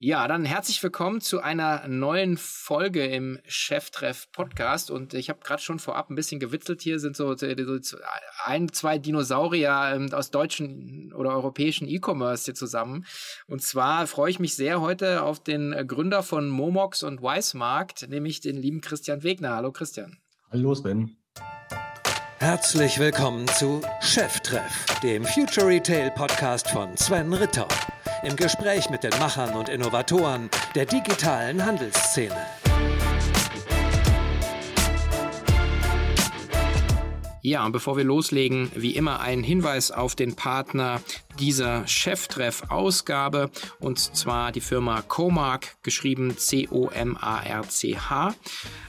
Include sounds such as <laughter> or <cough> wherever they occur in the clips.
Ja, dann herzlich willkommen zu einer neuen Folge im Cheftreff Podcast. Und ich habe gerade schon vorab ein bisschen gewitzelt. Hier sind so, so ein, zwei Dinosaurier ähm, aus deutschen oder europäischen E-Commerce hier zusammen. Und zwar freue ich mich sehr heute auf den Gründer von Momox und Weismarkt, nämlich den lieben Christian Wegner. Hallo Christian. Hallo Sven. Herzlich willkommen zu Cheftreff, dem Future Retail Podcast von Sven Ritter im Gespräch mit den Machern und Innovatoren der digitalen Handelsszene. Ja, und bevor wir loslegen, wie immer ein Hinweis auf den Partner dieser Cheftreff-Ausgabe und zwar die Firma Comark, geschrieben C-O-M-A-R-C-H.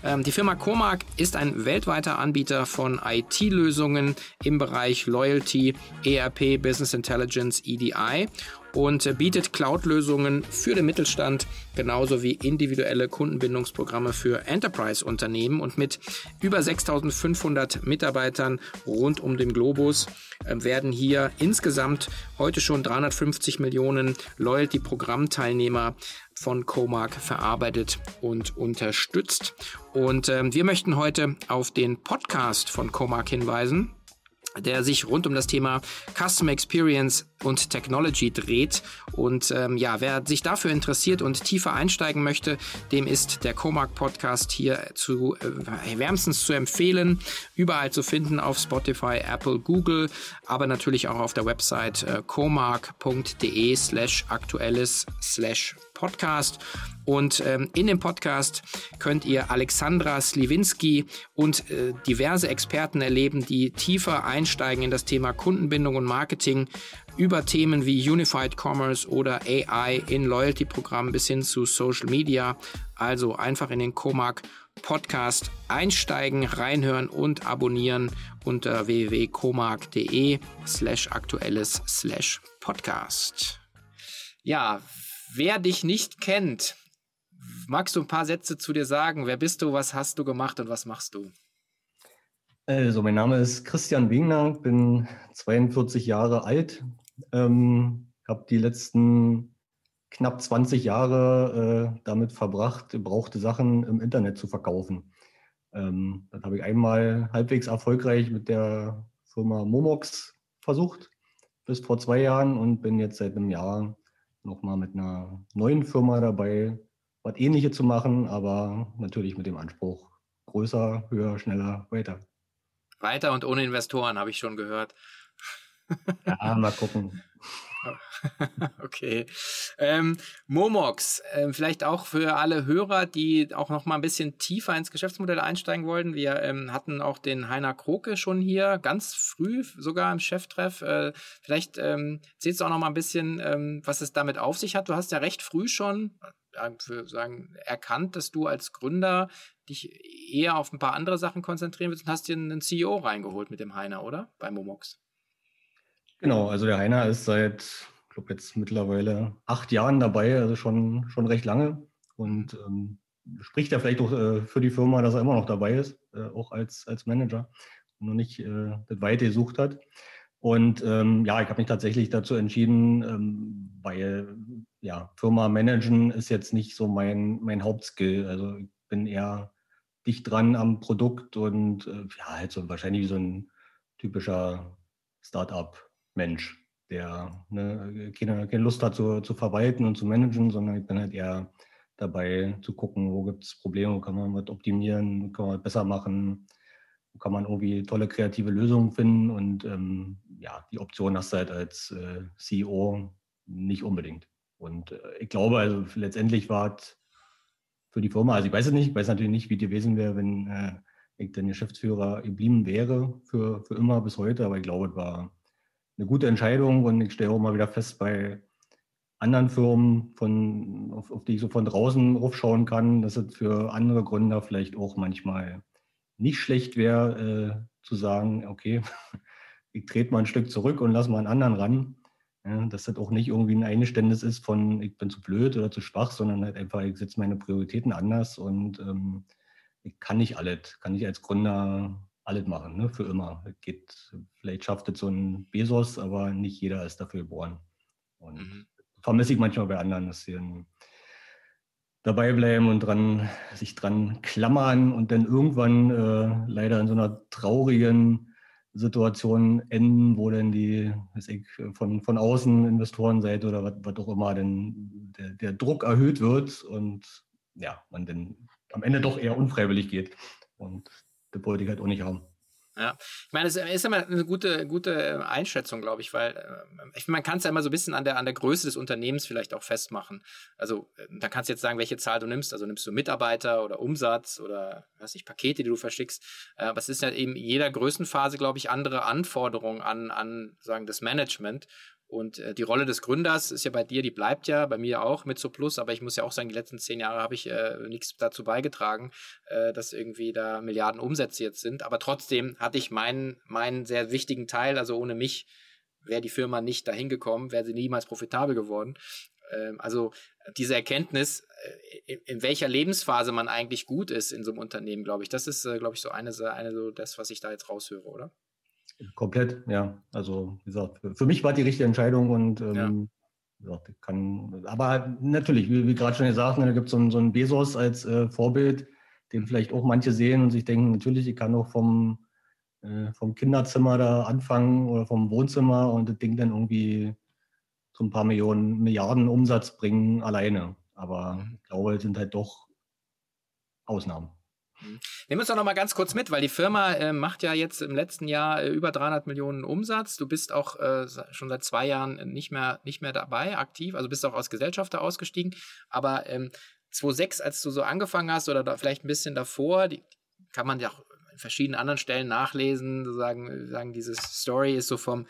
Ähm, die Firma Comark ist ein weltweiter Anbieter von IT-Lösungen im Bereich Loyalty, ERP, Business Intelligence, EDI und bietet Cloud-Lösungen für den Mittelstand genauso wie individuelle Kundenbindungsprogramme für Enterprise-Unternehmen und mit über 6500 Mitarbeitern rund um den Globus äh, werden hier insgesamt heute schon 350 Millionen Loyalty-Programmteilnehmer von Comark verarbeitet und unterstützt. Und äh, wir möchten heute auf den Podcast von Comark hinweisen der sich rund um das Thema Customer Experience und Technology dreht. Und ähm, ja, wer sich dafür interessiert und tiefer einsteigen möchte, dem ist der Comark Podcast hier zu äh, wärmstens zu empfehlen. Überall zu finden auf Spotify, Apple, Google, aber natürlich auch auf der Website äh, comark.de slash aktuelles slash Podcast. Und ähm, in dem Podcast könnt ihr Alexandra Sliwinski und äh, diverse Experten erleben, die tiefer einsteigen in das Thema Kundenbindung und Marketing über Themen wie Unified Commerce oder AI in Loyalty-Programmen bis hin zu Social Media. Also einfach in den Comark Podcast einsteigen, reinhören und abonnieren unter www.comark.de slash aktuelles slash podcast. Ja, Wer dich nicht kennt, magst du ein paar Sätze zu dir sagen? Wer bist du, was hast du gemacht und was machst du? Also, mein Name ist Christian Wegner, bin 42 Jahre alt, ähm, habe die letzten knapp 20 Jahre äh, damit verbracht, gebrauchte Sachen im Internet zu verkaufen. Ähm, das habe ich einmal halbwegs erfolgreich mit der Firma Momox versucht, bis vor zwei Jahren und bin jetzt seit einem Jahr nochmal mit einer neuen Firma dabei, was ähnliches zu machen, aber natürlich mit dem Anspruch größer, höher, schneller, weiter. Weiter und ohne Investoren, habe ich schon gehört. Ja, mal gucken. <laughs> okay. Ähm, Momox, äh, vielleicht auch für alle Hörer, die auch noch mal ein bisschen tiefer ins Geschäftsmodell einsteigen wollten. Wir ähm, hatten auch den Heiner Kroke schon hier, ganz früh sogar im Cheftreff. Äh, vielleicht ähm, zählst du auch noch mal ein bisschen, ähm, was es damit auf sich hat. Du hast ja recht früh schon äh, sagen, erkannt, dass du als Gründer dich eher auf ein paar andere Sachen konzentrieren willst und hast dir einen CEO reingeholt mit dem Heiner, oder? Bei Momox. Genau, also der Heiner ist seit, ich glaube jetzt mittlerweile acht Jahren dabei, also schon, schon recht lange und ähm, spricht ja vielleicht auch äh, für die Firma, dass er immer noch dabei ist, äh, auch als, als Manager und noch nicht äh, das Weite gesucht hat. Und ähm, ja, ich habe mich tatsächlich dazu entschieden, ähm, weil ja, Firma managen ist jetzt nicht so mein, mein Hauptskill. Also ich bin eher dicht dran am Produkt und äh, ja, halt so wahrscheinlich wie so ein typischer Startup Mensch, der ne, keine, keine Lust hat zu, zu verwalten und zu managen, sondern ich bin halt eher dabei zu gucken, wo gibt es Probleme, wo kann man was optimieren, kann man was besser machen, wo kann man irgendwie tolle kreative Lösungen finden und ähm, ja, die Option hast du halt als äh, CEO nicht unbedingt. Und äh, ich glaube, also letztendlich war es für die Firma, also ich weiß es nicht, ich weiß natürlich nicht, wie die gewesen wäre, wenn äh, ich der Geschäftsführer geblieben wäre für, für immer bis heute, aber ich glaube, es war eine gute Entscheidung und ich stelle auch mal wieder fest bei anderen Firmen, von, auf, auf die ich so von draußen aufschauen kann, dass es für andere Gründer vielleicht auch manchmal nicht schlecht wäre, äh, zu sagen, okay, <laughs> ich trete mal ein Stück zurück und lasse mal einen anderen ran. Ja, dass das auch nicht irgendwie ein Eingeständnis ist von, ich bin zu blöd oder zu schwach, sondern halt einfach, ich setze meine Prioritäten anders und ähm, ich kann nicht alles, kann nicht als Gründer alles machen, ne, für immer. Geht, vielleicht schafft es so ein Bezos, aber nicht jeder ist dafür geboren. Und mhm. vermisse ich manchmal bei anderen, dass sie dabei bleiben und dran, sich dran klammern und dann irgendwann äh, leider in so einer traurigen Situation enden, wo dann die, weiß ich, von, von außen Investorenseite oder was, was auch immer, denn der, der Druck erhöht wird und ja, man dann am Ende doch eher unfreiwillig geht. Und wollte ich halt auch nicht haben. Ja, ich meine, es ist immer eine gute, gute Einschätzung, glaube ich, weil äh, ich, man kann es ja immer so ein bisschen an der, an der Größe des Unternehmens vielleicht auch festmachen. Also, äh, da kannst du jetzt sagen, welche Zahl du nimmst. Also, nimmst du Mitarbeiter oder Umsatz oder, was ich, Pakete, die du verschickst. Äh, aber es ist ja eben in jeder Größenphase, glaube ich, andere Anforderungen an, an, sagen, das Management. Und äh, die Rolle des Gründers ist ja bei dir, die bleibt ja, bei mir auch mit so Plus, aber ich muss ja auch sagen, die letzten zehn Jahre habe ich äh, nichts dazu beigetragen, äh, dass irgendwie da Milliarden Umsätze jetzt sind. Aber trotzdem hatte ich meinen, meinen sehr wichtigen Teil, also ohne mich wäre die Firma nicht dahin gekommen, wäre sie niemals profitabel geworden. Ähm, also diese Erkenntnis, äh, in, in, welcher Lebensphase man eigentlich gut ist in so einem Unternehmen, glaube ich, das ist, äh, glaube ich, so eine, eine so das, was ich da jetzt raushöre, oder? Komplett, ja. Also, wie gesagt, für mich war die richtige Entscheidung und ähm, ja. gesagt, kann, aber natürlich, wie, wie gerade schon gesagt, da gibt es so, so einen Bezos als äh, Vorbild, den vielleicht auch manche sehen und sich denken, natürlich, ich kann auch vom, äh, vom Kinderzimmer da anfangen oder vom Wohnzimmer und das Ding dann irgendwie so ein paar Millionen, Milliarden Umsatz bringen alleine. Aber mhm. ich glaube, es sind halt doch Ausnahmen. Mhm. Nehmen wir uns doch noch mal ganz kurz mit, weil die Firma äh, macht ja jetzt im letzten Jahr äh, über 300 Millionen Umsatz. Du bist auch äh, schon seit zwei Jahren nicht mehr, nicht mehr dabei, aktiv, also bist auch als Gesellschafter ausgestiegen. Aber ähm, 2006, als du so angefangen hast oder da vielleicht ein bisschen davor, die kann man ja auch in verschiedenen anderen Stellen nachlesen, sagen, sagen diese Story ist so vom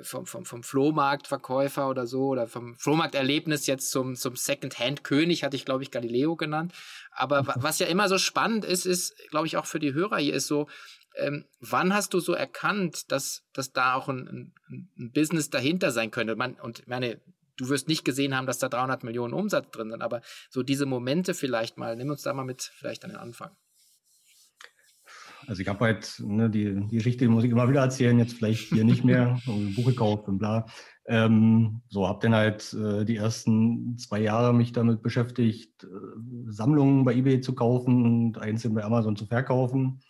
vom, vom, vom Flohmarktverkäufer oder so oder vom Flohmarkterlebnis jetzt zum, zum Second-Hand-König, hatte ich, glaube ich, Galileo genannt. Aber was ja immer so spannend ist, ist, glaube ich, auch für die Hörer hier ist so, ähm, wann hast du so erkannt, dass, dass da auch ein, ein, ein Business dahinter sein könnte? Man, und meine, du wirst nicht gesehen haben, dass da 300 Millionen Umsatz drin sind, aber so diese Momente vielleicht mal, nimm uns da mal mit vielleicht an den Anfang. Also ich habe halt ne, die, die Geschichte, die muss ich immer wieder erzählen, jetzt vielleicht hier nicht mehr, <laughs> Buch gekauft und bla. Ähm, so, habe dann halt äh, die ersten zwei Jahre mich damit beschäftigt, äh, Sammlungen bei eBay zu kaufen und einzeln bei Amazon zu verkaufen.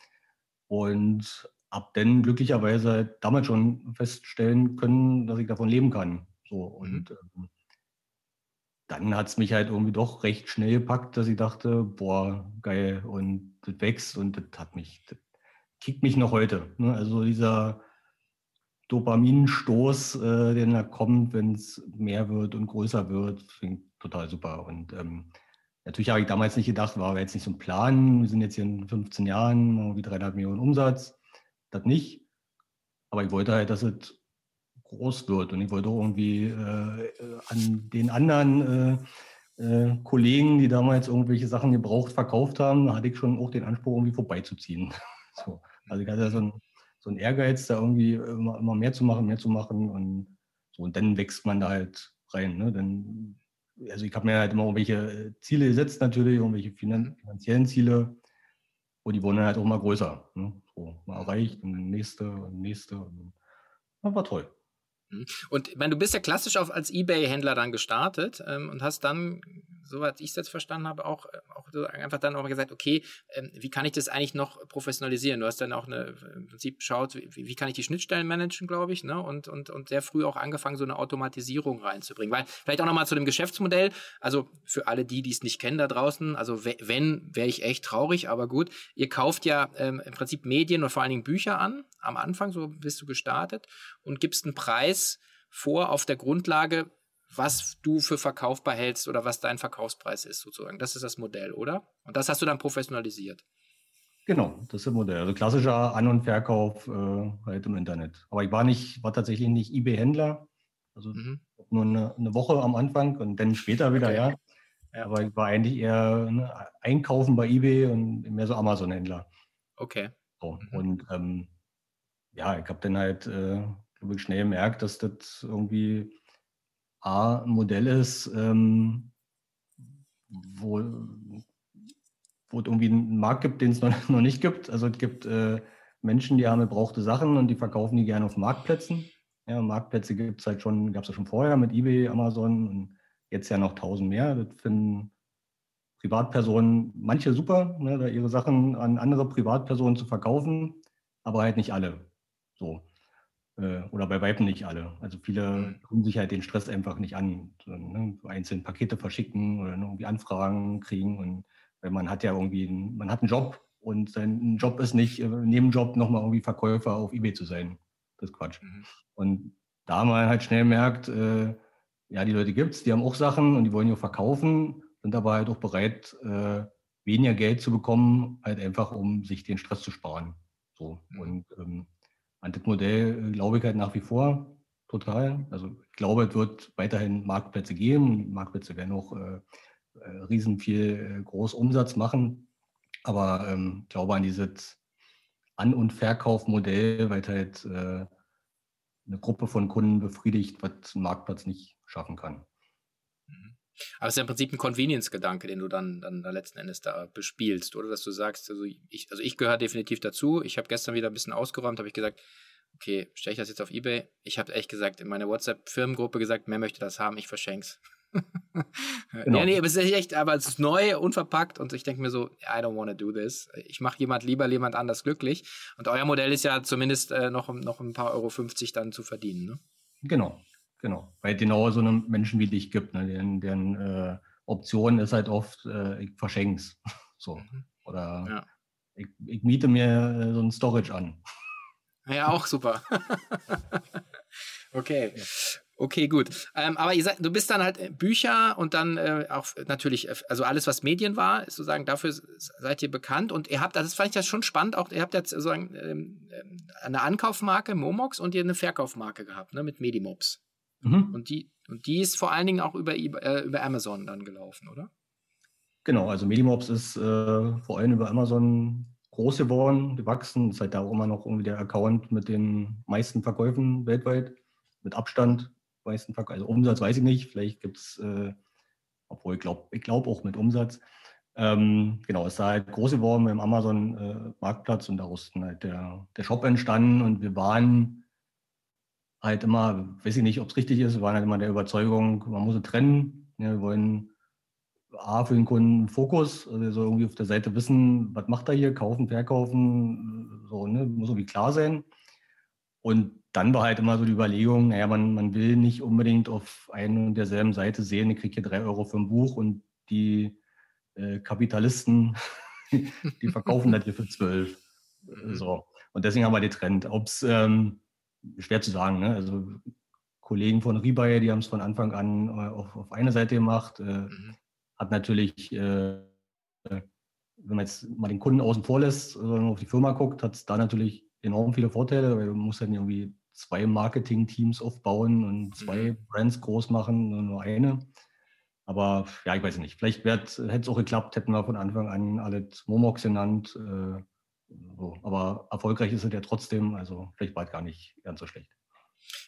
Und habe dann glücklicherweise halt damals schon feststellen können, dass ich davon leben kann. So, und mhm. ähm, dann hat es mich halt irgendwie doch recht schnell gepackt, dass ich dachte, boah, geil, und das wächst und das hat mich, das kickt mich noch heute. Ne? Also dieser Dopaminstoß, äh, der da kommt, wenn es mehr wird und größer wird, klingt total super. Und ähm, natürlich habe ich damals nicht gedacht, war jetzt nicht so ein Plan, wir sind jetzt hier in 15 Jahren irgendwie 300 Millionen Umsatz, das nicht. Aber ich wollte halt, dass es groß wird. Und ich wollte auch irgendwie äh, an den anderen äh, äh, Kollegen, die damals irgendwelche Sachen gebraucht verkauft haben, da hatte ich schon auch den Anspruch, irgendwie vorbeizuziehen. <laughs> so. Also ich hatte so einen, so einen Ehrgeiz, da irgendwie immer, immer, mehr zu machen, mehr zu machen. Und, so, und dann wächst man da halt rein. Ne? Dann, also ich habe mir halt immer irgendwelche Ziele gesetzt, natürlich, irgendwelche finanziellen Ziele. Und die wurden dann halt auch mal größer. Ne? So, mal erreicht und nächste und nächste. Und, das war toll. Mhm. Und ich meine, du bist ja klassisch auch als Ebay-Händler dann gestartet ähm, und hast dann, soweit ich es jetzt verstanden habe, auch, äh, auch einfach dann auch gesagt, okay, ähm, wie kann ich das eigentlich noch professionalisieren? Du hast dann auch eine, im Prinzip geschaut, wie, wie kann ich die Schnittstellen managen, glaube ich, ne? und, und, und sehr früh auch angefangen, so eine Automatisierung reinzubringen. Weil vielleicht auch nochmal zu dem Geschäftsmodell, also für alle die, die es nicht kennen da draußen, also wenn, wäre ich echt traurig, aber gut, ihr kauft ja ähm, im Prinzip Medien und vor allen Dingen Bücher an, am Anfang, so bist du gestartet und gibst einen Preis vor auf der Grundlage, was du für verkaufbar hältst oder was dein Verkaufspreis ist, sozusagen. Das ist das Modell, oder? Und das hast du dann professionalisiert. Genau, das ist das Modell. Also klassischer An- und Verkauf äh, halt im Internet. Aber ich war nicht, war tatsächlich nicht eBay-Händler. Also mhm. nur eine, eine, Woche am Anfang und dann später wieder, okay. ja. ja. Aber ich war eigentlich eher ne, einkaufen bei eBay und mehr so Amazon-Händler. Okay. So, mhm. Und ähm, ja, ich habe dann halt äh, ich schnell gemerkt, dass das irgendwie A, ein Modell ist, ähm, wo, wo es irgendwie einen Markt gibt, den es noch, <laughs> noch nicht gibt. Also es gibt äh, Menschen, die haben gebrauchte Sachen und die verkaufen die gerne auf Marktplätzen. Ja, Marktplätze gibt es halt schon, gab es ja schon vorher mit eBay, Amazon und jetzt ja noch tausend mehr. Das finden Privatpersonen, manche super, ne, da ihre Sachen an andere Privatpersonen zu verkaufen, aber halt nicht alle. So. Äh, oder bei Weitem nicht alle. Also viele mhm. tun sich halt den Stress einfach nicht an. So, ne, einzelne Pakete verschicken oder irgendwie Anfragen kriegen. Und weil man hat ja irgendwie, einen, man hat einen Job und sein Job ist nicht, äh, neben Job nochmal irgendwie Verkäufer auf Ebay zu sein. Das ist Quatsch. Mhm. Und da man halt schnell merkt, äh, ja, die Leute gibt es, die haben auch Sachen und die wollen ja verkaufen, sind aber halt auch bereit, äh, weniger Geld zu bekommen, halt einfach, um sich den Stress zu sparen. So. Mhm. Und ähm, an das Modell äh, glaube ich halt nach wie vor total. Also ich glaube, es wird weiterhin Marktplätze geben. Marktplätze werden auch äh, äh, riesen viel äh, Großumsatz machen. Aber ähm, ich glaube an dieses An- und Verkaufmodell, weil halt äh, eine Gruppe von Kunden befriedigt, was ein Marktplatz nicht schaffen kann. Aber es ist ja im Prinzip ein Convenience-Gedanke, den du dann, dann letzten Endes da bespielst, oder dass du sagst, also ich, also ich gehöre definitiv dazu. Ich habe gestern wieder ein bisschen ausgeräumt, habe ich gesagt, okay, stelle ich das jetzt auf Ebay? Ich habe echt gesagt, in meiner WhatsApp-Firmengruppe gesagt, wer möchte das haben, ich verschenk's. <laughs> genau. Ja, nee, aber es ist echt, aber es ist neu, unverpackt und ich denke mir so, I don't want to do this. Ich mache jemand lieber jemand anders glücklich. Und euer Modell ist ja zumindest äh, noch, noch ein paar Euro 50 dann zu verdienen, ne? Genau, genau. Weil genau so einen Menschen wie dich gibt, ne? deren, deren äh, Option ist halt oft, äh, ich verschenk's. <laughs> so. Mhm. Oder ja. ich, ich, miete mir äh, so ein Storage an. Ja, auch super. <laughs> okay. Okay, gut. Ähm, aber ihr seid, du bist dann halt äh, Bücher und dann äh, auch natürlich, äh, also alles, was Medien war, sozusagen, dafür seid ihr bekannt. Und ihr habt, das fand ich das schon spannend, auch ihr habt jetzt sozusagen ähm, ähm, eine Ankaufmarke, Momox, und ihr eine Verkaufmarke gehabt, ne, mit Medimobs. Mhm. Und die, und die ist vor allen Dingen auch über, äh, über Amazon dann gelaufen, oder? Genau, also Medimobs ist äh, vor allem über Amazon groß geworden, gewachsen. Ist halt da auch immer noch irgendwie der Account mit den meisten Verkäufen weltweit, mit Abstand meisten Verkauf. Also Umsatz weiß ich nicht, vielleicht gibt es, äh, obwohl ich glaube ich glaub auch mit Umsatz. Ähm, genau, es ist halt groß geworden im Amazon-Marktplatz äh, und daraus ist halt der, der Shop entstanden und wir waren halt immer, weiß ich nicht, ob es richtig ist, wir waren halt immer der Überzeugung, man muss es trennen. Ja, wir wollen A für den Kunden Fokus, also so irgendwie auf der Seite wissen, was macht er hier, kaufen, verkaufen, so, ne, muss irgendwie klar sein. Und dann war halt immer so die Überlegung, naja, man, man will nicht unbedingt auf einer und derselben Seite sehen, ich kriege hier drei Euro für ein Buch und die äh, Kapitalisten, <laughs> die verkaufen das hier für zwölf. Mhm. So. Und deswegen haben wir getrennt. Ob es, ähm, schwer zu sagen, ne? also Kollegen von Rebuy, die haben es von Anfang an äh, auf, auf eine Seite gemacht, äh, mhm. hat natürlich, äh, wenn man jetzt mal den Kunden außen vor lässt, sondern auf die Firma guckt, hat es da natürlich enorm viele Vorteile, weil du musst dann irgendwie zwei Marketing-Teams aufbauen und zwei mhm. Brands groß machen, nur eine. Aber ja, ich weiß nicht. Vielleicht hätte es auch geklappt, hätten wir von Anfang an alles Momox genannt. Äh, so. Aber erfolgreich ist es ja trotzdem. Also vielleicht es gar nicht ganz so schlecht.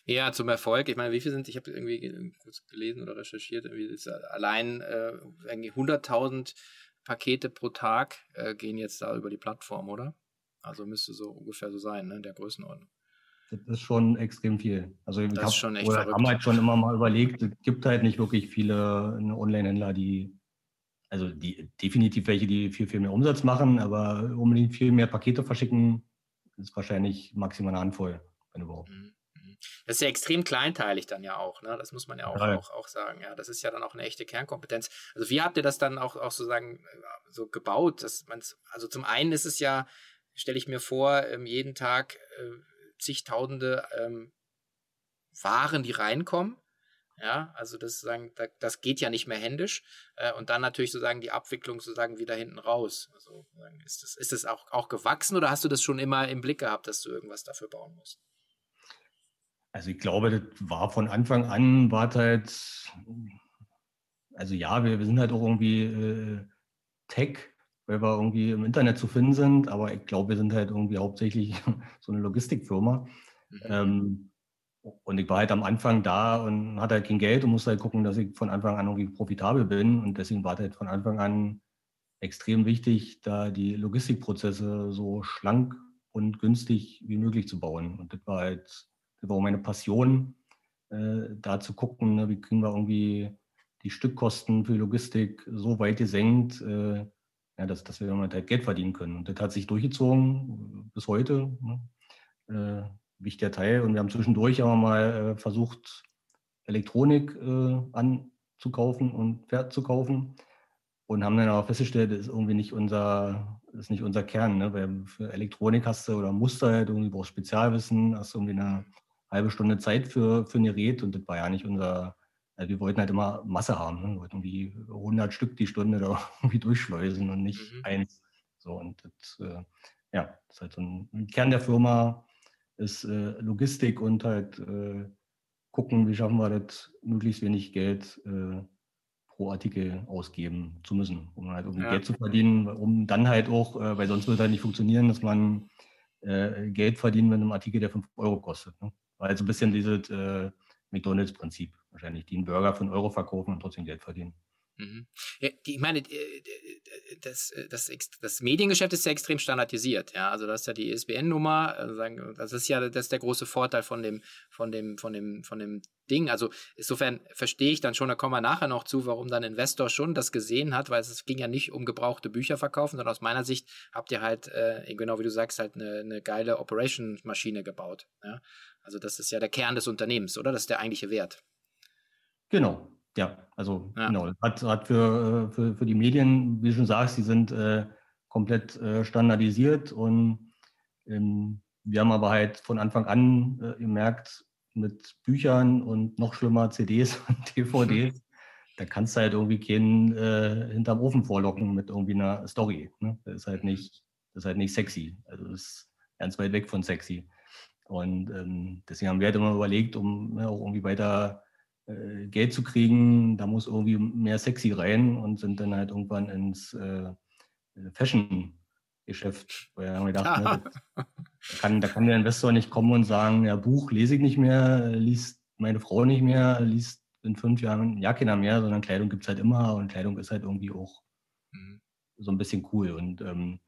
Ja, zum Erfolg. Ich meine, wie viel sind, ich habe irgendwie kurz gelesen oder recherchiert, irgendwie ist allein äh, 100.000 Pakete pro Tag äh, gehen jetzt da über die Plattform, oder? Also müsste so ungefähr so sein, ne, in der Größenordnung. Das ist schon extrem viel. Also ich das hab, ist schon echt verrückt. haben halt schon immer mal überlegt, es gibt halt nicht wirklich viele ne, Online-Händler, die, also die definitiv welche, die viel, viel mehr Umsatz machen, aber unbedingt viel mehr Pakete verschicken, ist wahrscheinlich maximal eine Handvoll, wenn überhaupt. Mhm, mhm. Das ist ja extrem kleinteilig dann ja auch, ne? Das muss man ja auch, ja. auch, auch sagen. Ja, das ist ja dann auch eine echte Kernkompetenz. Also wie habt ihr das dann auch, auch sozusagen so gebaut? Dass man's, also zum einen ist es ja, stelle ich mir vor, ähm, jeden Tag äh, zigtausende ähm, Waren, die reinkommen. Ja, also das sagen, das geht ja nicht mehr händisch. Äh, und dann natürlich sozusagen die Abwicklung sozusagen wieder hinten raus. Also ist das, ist das auch, auch gewachsen oder hast du das schon immer im Blick gehabt, dass du irgendwas dafür bauen musst? Also ich glaube, das war von Anfang an, war halt, also ja, wir, wir sind halt auch irgendwie äh, Tech weil wir irgendwie im Internet zu finden sind. Aber ich glaube, wir sind halt irgendwie hauptsächlich <laughs> so eine Logistikfirma. Mhm. Ähm, und ich war halt am Anfang da und hatte halt kein Geld und musste halt gucken, dass ich von Anfang an irgendwie profitabel bin. Und deswegen war halt von Anfang an extrem wichtig, da die Logistikprozesse so schlank und günstig wie möglich zu bauen. Und das war halt, das war meine Passion, äh, da zu gucken, ne, wie kriegen wir irgendwie die Stückkosten für Logistik so weit gesenkt, äh, ja, dass, dass wir damit halt Geld verdienen können. Und das hat sich durchgezogen bis heute. Ne? Äh, wichtiger Teil. Und wir haben zwischendurch aber mal äh, versucht, Elektronik äh, anzukaufen und verkaufen und haben dann aber festgestellt, das ist irgendwie nicht unser, ist nicht unser Kern. Ne? Weil für Elektronik hast du oder Muster halt irgendwie brauchst Spezialwissen, hast du irgendwie eine halbe Stunde Zeit für, für ein Gerät und das war ja nicht unser, also wir wollten halt immer Masse haben. Ne? Wir wollten irgendwie 100 Stück die Stunde <laughs> da irgendwie durchschleusen und nicht mhm. eins. So und das, äh, ja, das ist halt so ein Kern der Firma ist äh, Logistik und halt äh, gucken, wie schaffen wir das, möglichst wenig Geld äh, pro Artikel ausgeben zu müssen, um halt irgendwie ja. Geld zu verdienen, um dann halt auch, äh, weil sonst wird halt nicht funktionieren, dass man äh, Geld verdient mit einem Artikel, der 5 Euro kostet. Ne? Weil so ein bisschen dieses äh, McDonalds-Prinzip wahrscheinlich, die einen Burger für einen Euro verkaufen und trotzdem Geld verdienen. Mhm. Ja, ich meine, äh, das, äh, das, das Mediengeschäft ist ja extrem standardisiert. Ja, also das ist ja die ISBN-Nummer. Also das ist ja das ist der große Vorteil von dem, von dem, von dem, von dem Ding. Also insofern verstehe ich dann schon, da kommen wir nachher noch zu, warum dann Investor schon das gesehen hat, weil es ging ja nicht um gebrauchte Bücher verkaufen, sondern aus meiner Sicht habt ihr halt, äh, genau wie du sagst, halt eine, eine geile Operation-Maschine gebaut. Ja? Also das ist ja der Kern des Unternehmens, oder? Das ist der eigentliche Wert. Genau, ja, also ja. genau, hat, hat für, äh, für, für die Medien, wie du schon sagst, die sind äh, komplett äh, standardisiert und ähm, wir haben aber halt von Anfang an äh, gemerkt, mit Büchern und noch schlimmer CDs <laughs> und DVDs, da kannst du halt irgendwie keinen äh, hinterm Ofen vorlocken mit irgendwie einer Story. Ne? Das ist halt mhm. nicht, das ist halt nicht sexy. Also das ist ganz weit weg von sexy. Und ähm, deswegen haben wir halt immer überlegt, um ja, auch irgendwie weiter äh, Geld zu kriegen, da muss irgendwie mehr sexy rein und sind dann halt irgendwann ins äh, Fashion-Geschäft. Weil haben wir gedacht, ne, da, kann, da kann der Investor nicht kommen und sagen, ja, Buch lese ich nicht mehr, liest meine Frau nicht mehr, liest in fünf Jahren ja keiner mehr, sondern Kleidung gibt es halt immer und Kleidung ist halt irgendwie auch mhm. so ein bisschen cool. Und ähm,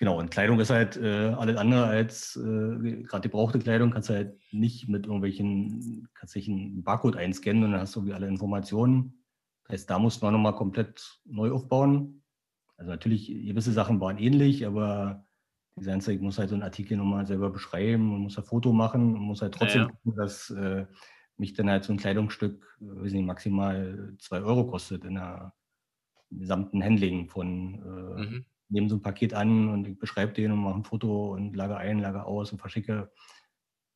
Genau, und Kleidung ist halt äh, alles andere als, äh, gerade gebrauchte Kleidung kannst du halt nicht mit irgendwelchen, kannst dich einen Barcode einscannen und dann hast du irgendwie alle Informationen. Das heißt, da mussten wir nochmal komplett neu aufbauen. Also natürlich, gewisse Sachen waren ähnlich, aber die ganze Zeit muss halt so ein Artikel nochmal selber beschreiben, man muss ein Foto machen und muss halt trotzdem ja, ja. gucken, dass äh, mich dann halt so ein Kleidungsstück, äh, weiß nicht, maximal zwei Euro kostet in der gesamten Handling von äh, mhm nehme so ein Paket an und ich beschreibe den und mache ein Foto und lage ein, lage aus und verschicke.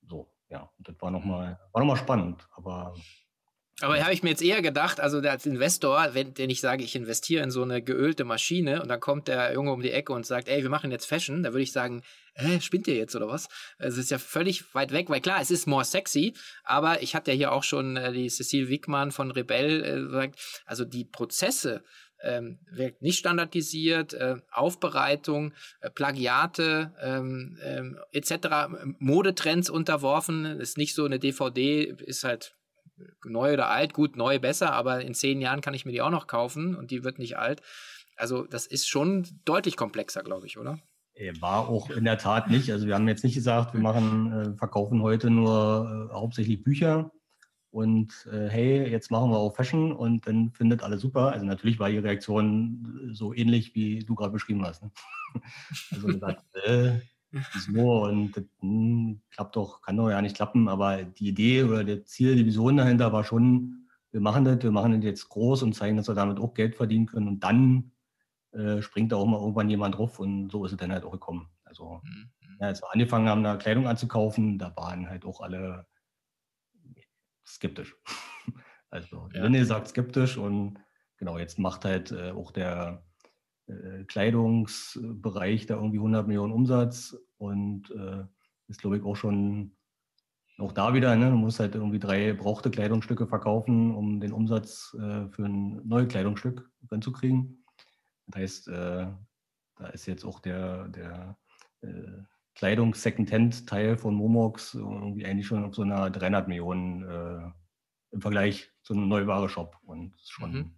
So, ja, und das war nochmal noch spannend, aber aber habe ich mir jetzt eher gedacht, also als Investor, wenn, wenn ich sage, ich investiere in so eine geölte Maschine und dann kommt der Junge um die Ecke und sagt, ey, wir machen jetzt Fashion, da würde ich sagen, äh, spinnt ihr jetzt oder was? Es ist ja völlig weit weg, weil klar, es ist more sexy, aber ich hatte ja hier auch schon äh, die Cecile Wickmann von Rebell äh, gesagt, also die Prozesse, ähm, wirkt nicht standardisiert, äh, Aufbereitung, äh, Plagiate ähm, ähm, etc., Modetrends unterworfen. Ist nicht so eine DVD, ist halt neu oder alt, gut, neu besser, aber in zehn Jahren kann ich mir die auch noch kaufen und die wird nicht alt. Also das ist schon deutlich komplexer, glaube ich, oder? War auch in der Tat nicht. Also wir haben jetzt nicht gesagt, wir machen, äh, verkaufen heute nur äh, hauptsächlich Bücher, und äh, hey, jetzt machen wir auch Fashion und dann findet alle super. Also natürlich war die Reaktion so ähnlich, wie du gerade beschrieben hast. Ne? <laughs> Also gesagt, äh, so und das hm, klappt doch, kann doch ja nicht klappen, aber die Idee oder das Ziel, die Vision dahinter war schon, wir machen das, wir machen das jetzt groß und zeigen, dass wir damit auch Geld verdienen können und dann äh, springt da auch mal irgendwann jemand drauf und so ist es dann halt auch gekommen. Also, mhm. ja, als wir angefangen haben, da Kleidung anzukaufen, da waren halt auch alle skeptisch. <laughs> Also ja. René sagt skeptisch und genau, jetzt macht halt äh, auch der äh, Kleidungsbereich da irgendwie 100 Millionen Umsatz und äh, ist, glaube ich, auch schon auch da wieder, ne, du musst halt irgendwie drei brauchte Kleidungsstücke verkaufen, um den Umsatz äh, für ein neues Kleidungsstück ranzukriegen. Das heißt, äh, da ist jetzt auch der, der äh, Kleidungs-Second-Hand-Teil von Momox irgendwie eigentlich schon auf so einer 300 Millionen äh, im Vergleich zu einem Neuware-Shop. Und schon mhm.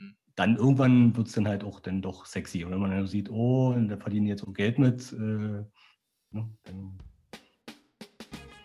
mhm. dann irgendwann wird es dann halt auch dann doch sexy. Und wenn man dann sieht, oh, da verdienen jetzt auch Geld mit, äh, ne, dann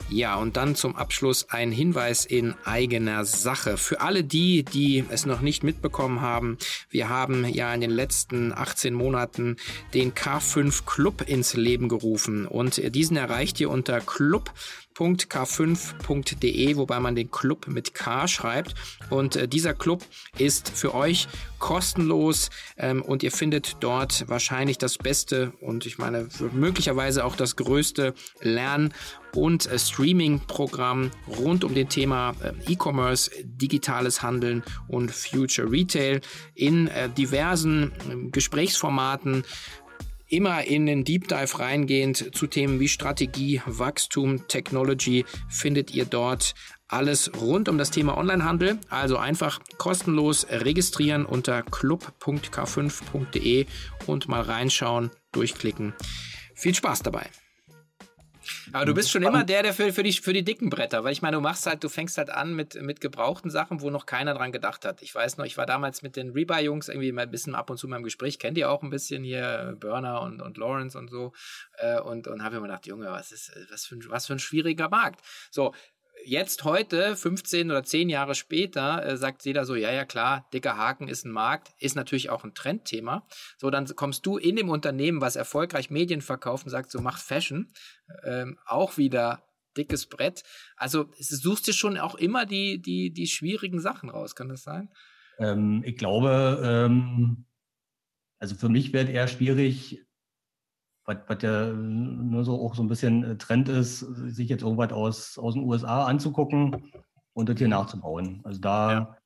Ja, und dann zum Abschluss ein Hinweis in eigener Sache. Für alle die, die es noch nicht mitbekommen haben, wir haben ja in den letzten 18 Monaten den K5 Club ins Leben gerufen und diesen erreicht ihr unter club www.k5.de, wobei man den Club mit K schreibt. Und äh, dieser Club ist für euch kostenlos ähm, und ihr findet dort wahrscheinlich das beste und ich meine möglicherweise auch das größte Lern- und äh, Streaming-Programm rund um den Thema äh, E-Commerce, digitales Handeln und Future Retail in äh, diversen äh, Gesprächsformaten immer in den Deep Dive reingehend zu Themen wie Strategie, Wachstum, Technology findet ihr dort alles rund um das Thema Onlinehandel. Also einfach kostenlos registrieren unter club.k5.de und mal reinschauen, durchklicken. Viel Spaß dabei! Aber du bist schon immer der, der für, für, die, für die dicken Bretter, weil ich meine, du machst halt, du fängst halt an mit, mit gebrauchten Sachen, wo noch keiner dran gedacht hat. Ich weiß noch, ich war damals mit den Rebuy-Jungs irgendwie mal ein bisschen ab und zu mal im Gespräch, kennt ihr auch ein bisschen hier, Burner und, und Lawrence und so. Äh, und und habe mir gedacht, Junge, was ist, was für, ein, was für ein schwieriger Markt. So, jetzt heute, 15 oder 10 Jahre später, äh, sagt jeder so, ja, ja, klar, dicker Haken ist ein Markt, ist natürlich auch ein Trendthema. So, dann kommst du in dem Unternehmen, was erfolgreich Medien verkauft und sagt, so macht Fashion, ähm, auch wieder dickes Brett. Also suchst du schon auch immer die, die, die schwierigen Sachen raus, kann das sein? Ähm, ich glaube, ähm, also für mich wird eher schwierig, was, was ja nur so auch so ein bisschen äh, Trend ist, sich jetzt irgendwas aus, aus den USA anzugucken und das hier nachzubauen. Also da ja.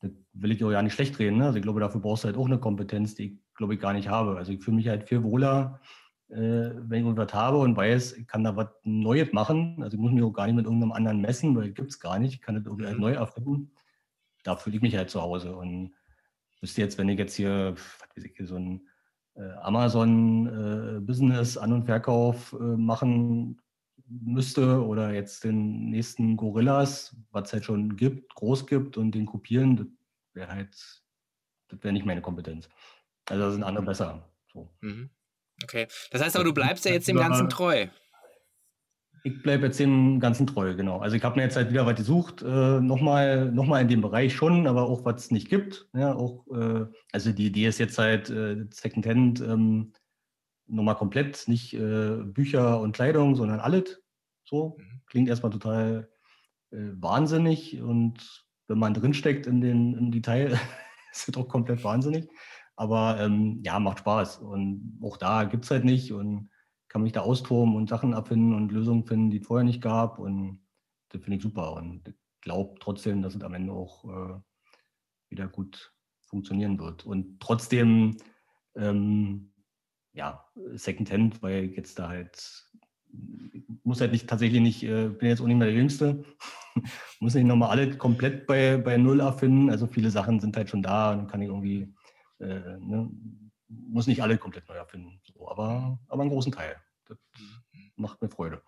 das will ich auch ja nicht schlecht reden. Ne? Also ich glaube, dafür brauchst du halt auch eine Kompetenz, die ich glaube ich gar nicht habe. Also ich fühle mich halt viel wohler, äh, wenn ich irgendwas habe und weiß, ich kann da was Neues machen. Also ich muss mich auch gar nicht mit irgendeinem anderen messen, weil gibt es gar nicht. Ich kann das irgendwie halt mhm. halt neu erfinden. Da fühle ich mich halt zu Hause. Und wüsste jetzt, wenn ich jetzt hier, was weiß ich, so ein äh, Amazon-Business, äh, An- und Verkauf äh, machen müsste oder jetzt den nächsten Gorillas, was es halt schon gibt, groß gibt und den kopieren, das wäre halt, das wäre nicht meine Kompetenz. Also da sind andere besser. So. Mhm. Okay. Das heißt aber, du bleibst ja jetzt dem Ganzen treu. Ich bleibe jetzt dem Ganzen treu, genau. Also ich habe mir jetzt halt wieder was gesucht, äh, nochmal noch mal in dem Bereich schon, aber auch was es nicht gibt. Ja, auch, äh, also die Idee ist jetzt halt äh, Secondhand ähm, nochmal komplett, nicht äh, Bücher und Kleidung, sondern alles. So, mhm. klingt erstmal total äh, wahnsinnig und wenn man drinsteckt in den im Detail, <laughs> ist es doch komplett wahnsinnig. Aber ähm, ja, macht Spaß und auch da gibt es halt nicht und kann mich da austoben und Sachen abfinden und Lösungen finden, die es vorher nicht gab. Und das finde ich super. Und glaube trotzdem, dass es am Ende auch äh, wieder gut funktionieren wird. Und trotzdem, ähm, ja, Secondhand, weil ich jetzt da halt, muss halt nicht tatsächlich nicht, äh, bin jetzt auch nicht mehr der Jüngste, <laughs> muss nicht nochmal alle komplett bei, bei Null erfinden. Also viele Sachen sind halt schon da und kann ich irgendwie, äh, ne, muss nicht alle komplett neu erfinden, so, aber, aber einen großen Teil. Das macht mir Freude.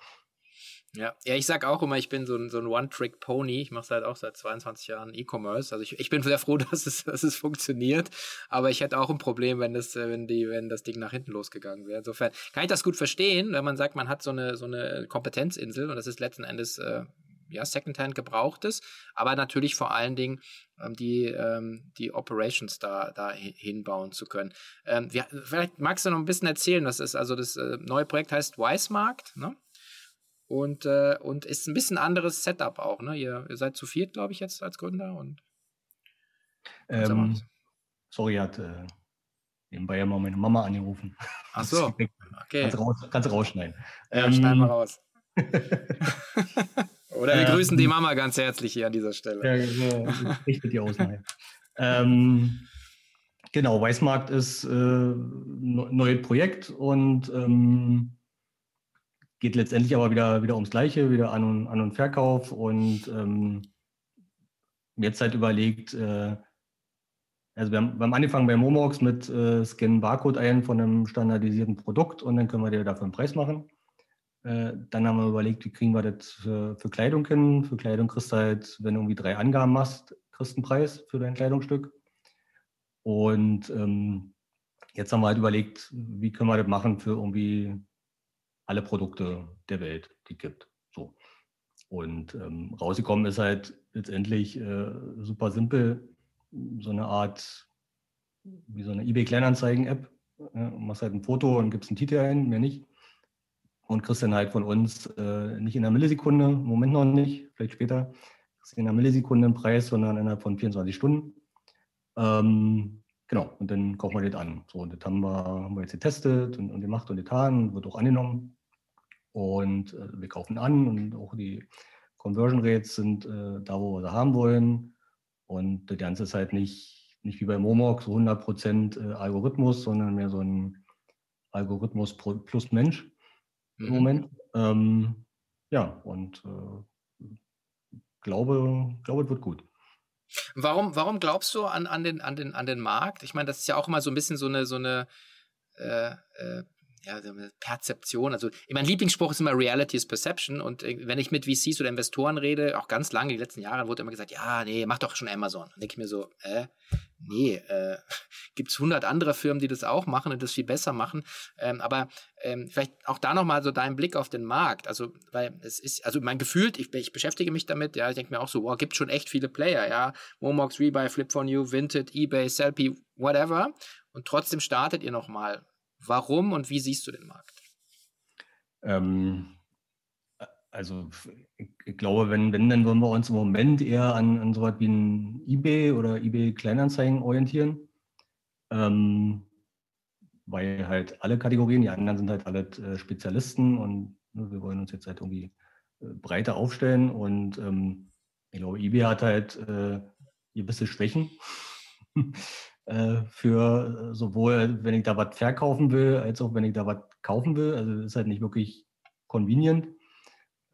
Ja, ja, ich sag auch immer, ich bin so ein, so ein One-Trick-Pony. Ich mache seit auch seit 22 Jahren E-Commerce. Also ich, ich bin sehr froh, <laughs> dass es, dass es funktioniert. Aber ich hätte auch ein Problem, wenn das, wenn die, wenn das Ding nach hinten losgegangen wäre. Insofern kann ich das gut verstehen, wenn man sagt, man hat so eine, so eine Kompetenzinsel und das ist letzten Endes äh, ja, Secondhand gebrauchtes, aber natürlich vor allen Dingen ähm, die, ähm, die Operations da, da hinbauen zu können. Ähm, wir, vielleicht magst du noch ein bisschen erzählen, was ist, also das äh, neue Projekt heißt Weismarkt, ne? Und, äh, und ist ein bisschen anderes Setup auch, ne? Ihr, ihr seid zu viert, glaube ich, jetzt als Gründer und ähm, sorry, hat äh, nebenbei ja mal meine Mama angerufen. Ach so, okay. Kannst du, raus, kannst rausschneiden. Ja, ähm, schneiden wir raus. <laughs> <laughs> Oder wir grüßen die Mama ganz herzlich hier an dieser Stelle. Ja, genau. Richtet die Ausnahme. ähm, genau, Weißmarkt ist äh, ein neues Projekt und ähm, geht letztendlich aber wieder, wieder ums Gleiche, wieder An- und, An und Verkauf. Und ähm, jetzt halt überlegt, äh, also wir haben, wir haben, angefangen bei Momox mit äh, Scannen Barcode ein von einem standardisierten Produkt und dann können wir dir dafür einen Preis machen. Äh, dann haben wir überlegt, wie kriegen wir das für, für, Kleidung hin. Für Kleidung kriegst du halt, wenn du irgendwie drei Angaben machst, kriegst einen Preis für dein Kleidungsstück. Und ähm, jetzt haben wir halt überlegt, wie können wir das machen für irgendwie alle Produkte der Welt, die es gibt. So. Und ähm, rausgekommen ist halt letztendlich äh, super simpel, so eine Art, wie so eine eBay-Kleinanzeigen-App. Ja, machst halt ein Foto und gibst einen Titel ein, mehr nicht. Und kriegst dann halt von uns äh, nicht in einer Millisekunde, im Moment noch nicht, vielleicht später, in einer Millisekunde einen Preis, sondern innerhalb von 24 Stunden. Ähm, genau, und dann kaufen wir das an. So, und das haben wir, haben wir jetzt getestet und, und gemacht und getan, wird auch angenommen. Und äh, wir kaufen an und auch die Conversion Rates sind äh, da, wo wir sie haben wollen. Und das Ganze ist halt nicht, nicht wie bei Momok so 100% äh, Algorithmus, sondern mehr so ein Algorithmus plus Mensch im mhm. Moment. Ähm, ja, und äh, glaube, glaube, es wird gut. Warum, warum glaubst du an, an, den, an, den, an den Markt? Ich meine, das ist ja auch immer so ein bisschen so eine, so eine äh, äh, ja, Perzeption. Also, mein Lieblingsspruch ist immer Reality is Perception. Und äh, wenn ich mit VCs oder Investoren rede, auch ganz lange, die letzten Jahre, wurde immer gesagt, ja, nee, mach doch schon Amazon. Dann denke ich mir so, äh, nee, äh, <laughs> gibt es hundert andere Firmen, die das auch machen und das viel besser machen. Ähm, aber ähm, vielleicht auch da nochmal so dein Blick auf den Markt. Also, weil es ist, also mein Gefühl, ich, ich beschäftige mich damit, ja, ich denke mir auch so, wow, gibt schon echt viele Player, ja. Momox, Rebuy, Flip4New, Vinted, eBay, Selfie, whatever. Und trotzdem startet ihr nochmal Warum und wie siehst du den Markt? Ähm, also ich glaube, wenn, wenn, dann wollen wir uns im Moment eher an, an so was wie ein eBay oder eBay Kleinanzeigen orientieren. Ähm, weil halt alle Kategorien, die anderen sind halt alle äh, Spezialisten und ne, wir wollen uns jetzt halt irgendwie äh, breiter aufstellen und ähm, ich glaube, eBay hat halt äh, gewisse Schwächen. <laughs> Äh, für äh, sowohl, wenn ich da was verkaufen will, als auch wenn ich da was kaufen will. Also ist halt nicht wirklich convenient.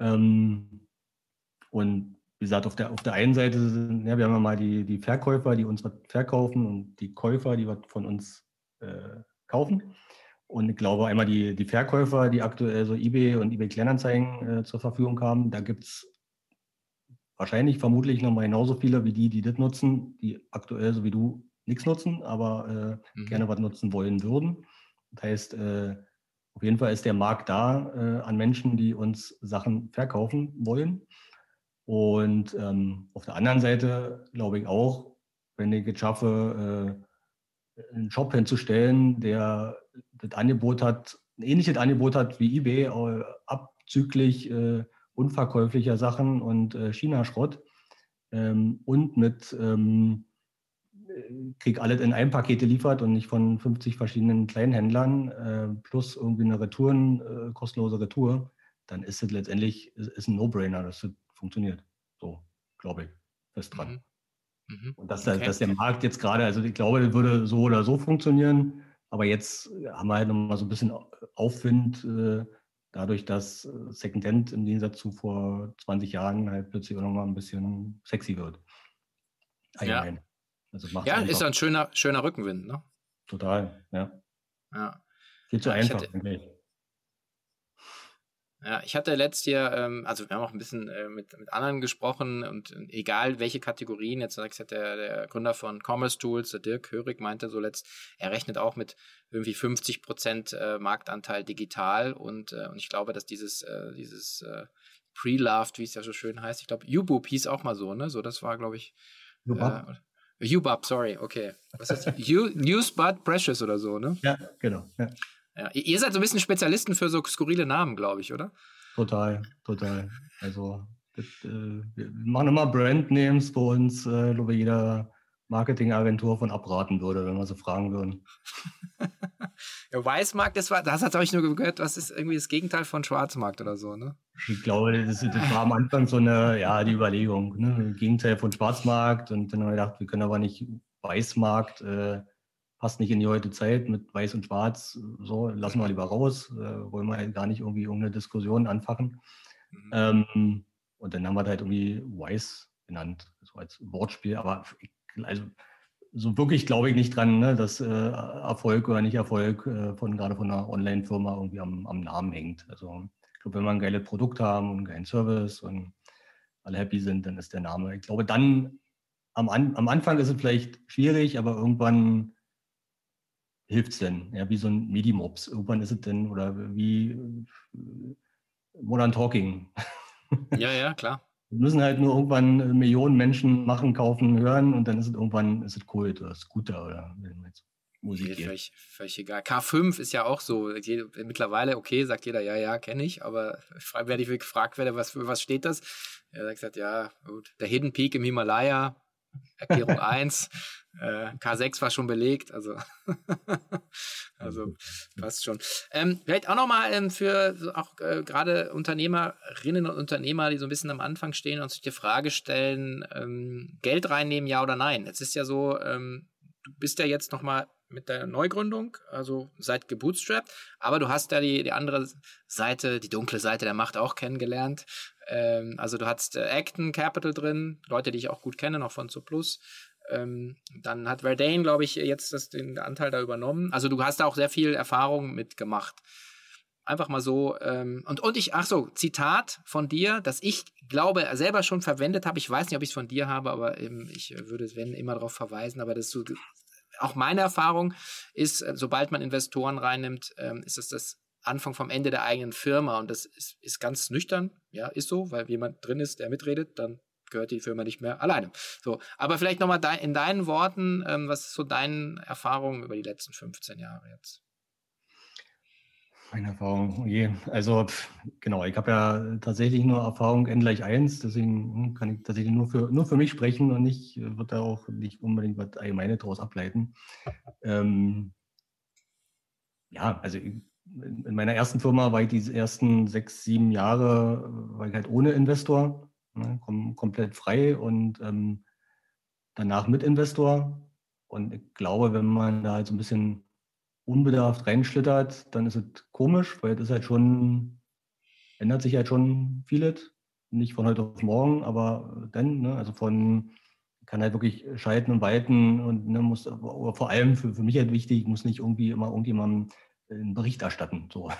Ähm, und wie gesagt, auf der, auf der einen Seite sind, ja, wir haben ja mal die, die Verkäufer, die uns was verkaufen und die Käufer, die was von uns äh, kaufen. Und ich glaube, einmal die, die Verkäufer, die aktuell so eBay und eBay Kleinanzeigen äh, zur Verfügung haben, da gibt es wahrscheinlich vermutlich noch mal genauso viele wie die, die das nutzen, die aktuell, so wie du, nichts nutzen, aber äh, mhm. gerne was nutzen wollen würden. Das heißt, äh, auf jeden Fall ist der Markt da äh, an Menschen, die uns Sachen verkaufen wollen. Und ähm, auf der anderen Seite glaube ich auch, wenn ich es schaffe, äh, einen Shop hinzustellen, der das Angebot hat, ein ähnliches Angebot hat wie eBay, äh, abzüglich äh, unverkäuflicher Sachen und China-Schrott ähm, und mit ähm, kriege alles in einem Paket geliefert und nicht von 50 verschiedenen Kleinhändlern äh, plus irgendwie eine Retouren, äh, kostenlose Retour, dann ist es letztendlich ist, ist ein No-Brainer, dass das funktioniert. So, glaube ich, fest dran. Mhm. Mhm. Und dass, okay. der, dass der Markt jetzt gerade, also ich glaube, das würde so oder so funktionieren, aber jetzt haben wir halt nochmal so ein bisschen Aufwind, äh, dadurch, dass äh, Secondhand im Gegensatz zu vor 20 Jahren halt plötzlich auch nochmal ein bisschen sexy wird. Allgemein. Ja. Also ja, ist ein schöner, schöner Rückenwind, ne? Total, ja. Ja. Viel zu ja, einfach, hatte, Ja, ich hatte letzt hier, ähm, also wir haben auch ein bisschen äh, mit, mit anderen gesprochen und äh, egal welche Kategorien, jetzt sagt der, der Gründer von Commerce Tools, der Dirk Hörig, meinte so letzt, er rechnet auch mit irgendwie 50 Prozent äh, Marktanteil digital und, äh, und ich glaube, dass dieses, äh, dieses äh, Pre-Loved, wie es ja so schön heißt, ich glaube, U-Boop hieß auch mal so, ne? So, das war, glaube ich. Äh, UBUB, sorry, okay. Was ist das? News Bud Precious oder so, ne? Ja, genau. Ja. Ja, ihr seid so ein bisschen Spezialisten für so skurrile Namen, glaube ich, oder? Total, total. Also das, äh, wir machen immer Brandnames, wo uns, äh, glaube ich, jeder Marketingagentur von abraten würde, wenn wir sie fragen würden. <laughs> ja, Weißmarkt, das war, das habe ich nur gehört, was ist irgendwie das Gegenteil von Schwarzmarkt oder so, ne? Ich glaube, das, das war am Anfang so eine, ja, die Überlegung, ne? Gegenteil von Schwarzmarkt und dann haben wir gedacht, wir können aber nicht Weißmarkt, äh, passt nicht in die heutige Zeit mit Weiß und Schwarz, so, lassen wir lieber raus, äh, wollen wir halt gar nicht irgendwie irgendeine Diskussion anfachen. Mhm. Ähm, und dann haben wir halt irgendwie Weiß genannt, so als Wortspiel, aber ich also so wirklich glaube ich nicht dran, ne, dass äh, Erfolg oder nicht Erfolg äh, von gerade von einer Online-Firma irgendwie am, am, Namen hängt. Also ich glaube, wenn wir ein geiles Produkt haben und einen geilen Service und alle happy sind, dann ist der Name. Ich glaube, dann am, am Anfang ist es vielleicht schwierig, aber irgendwann hilft es denn. Ja, wie so ein Medimops. Irgendwann ist es denn, oder wie äh, Modern Talking. Ja, ja, klar. Müssen halt nur irgendwann Millionen Menschen machen, kaufen, hören und dann ist es irgendwann ist es Colt oder Scooter oder Musik. Völlig, völlig egal. K5 ist ja auch so. Mittlerweile, okay, sagt jeder, ja, ja, kenne ich, aber <laughs> wenn ich gefragt werde, was, für was steht das? Er sagt, ja, gut, der Hidden Peak im Himalaya, Erklärung 1. Äh, K6 war schon belegt, also, <laughs> also passt schon. Ähm, vielleicht auch nochmal ähm, für auch äh, gerade Unternehmerinnen und Unternehmer, die so ein bisschen am Anfang stehen und sich die Frage stellen, ähm, Geld reinnehmen, ja oder nein. Es ist ja so, ähm, du bist ja jetzt nochmal mit der Neugründung, also seit gebootstrapped, aber du hast ja die, die andere Seite, die dunkle Seite der Macht auch kennengelernt. Ähm, also du hast äh, Acton Capital drin, Leute, die ich auch gut kenne, noch von Zuplus. Ähm, dann hat Verdane, glaube ich, jetzt das, den Anteil da übernommen. Also du hast da auch sehr viel Erfahrung mitgemacht. Einfach mal so. Ähm, und, und ich, ach so, Zitat von dir, das ich glaube, selber schon verwendet habe. Ich weiß nicht, ob ich es von dir habe, aber ähm, ich würde, wenn, immer darauf verweisen. Aber das ist so, auch meine Erfahrung ist, äh, sobald man Investoren reinnimmt, ähm, ist es das Anfang vom Ende der eigenen Firma. Und das ist, ist ganz nüchtern. Ja, ist so, weil jemand drin ist, der mitredet, dann gehört die Firma nicht mehr alleine. So, aber vielleicht nochmal de in deinen Worten, ähm, was ist so deine Erfahrung über die letzten 15 Jahre jetzt? Meine Erfahrung, je. Also genau, ich habe ja tatsächlich nur Erfahrung n gleich 1, deswegen hm, kann ich tatsächlich nur für, nur für mich sprechen und ich äh, würde da auch nicht unbedingt was Allgemeine daraus ableiten. Ähm, ja, also in meiner ersten Firma war ich die ersten sechs, sieben Jahre war ich halt ohne Investor ne, kom komplett frei und ähm, danach mit Investor. Und ich glaube, wenn man da halt so ein bisschen unbedarft reinschlittert, dann ist es komisch, weil es ist halt schon, ändert sich halt schon vieles. Nicht von heute auf morgen, aber dann, ne, also von, kann halt wirklich schalten und walten und ne, muss, aber vor allem für, für mich halt wichtig, muss nicht irgendwie immer irgendjemandem einen Bericht erstatten. So.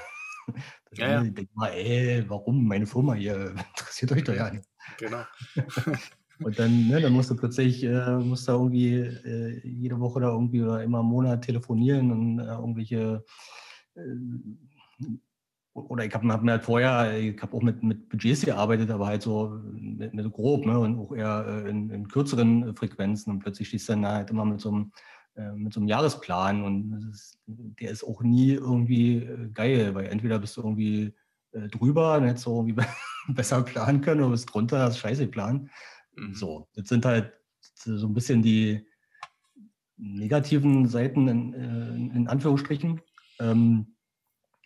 <laughs> ja, ja. Ich denke mal, ey, warum meine Firma hier? <laughs> Interessiert euch doch ja nicht. Genau. <laughs> Und dann, ne, dann musst du plötzlich, äh, musst du irgendwie äh, jede Woche da irgendwie oder immer im Monat telefonieren und äh, irgendwelche äh, oder ich habe hab mir halt vorher, ich habe auch mit, mit Budgets gearbeitet, aber halt so mit, mit grob, ne, und auch eher äh, in, in, kürzeren Frequenzen und plötzlich stehst du dann halt immer mit so einem äh, mit so einem Jahresplan und ist, der ist auch nie irgendwie geil, weil entweder bist du irgendwie drüber, dann hättest du irgendwie <laughs> besser planen können oder bist drunter, hast scheiße geplant. Mhm. So, das sind halt so ein bisschen die negativen Seiten in, äh, in Anführungsstrichen, ähm,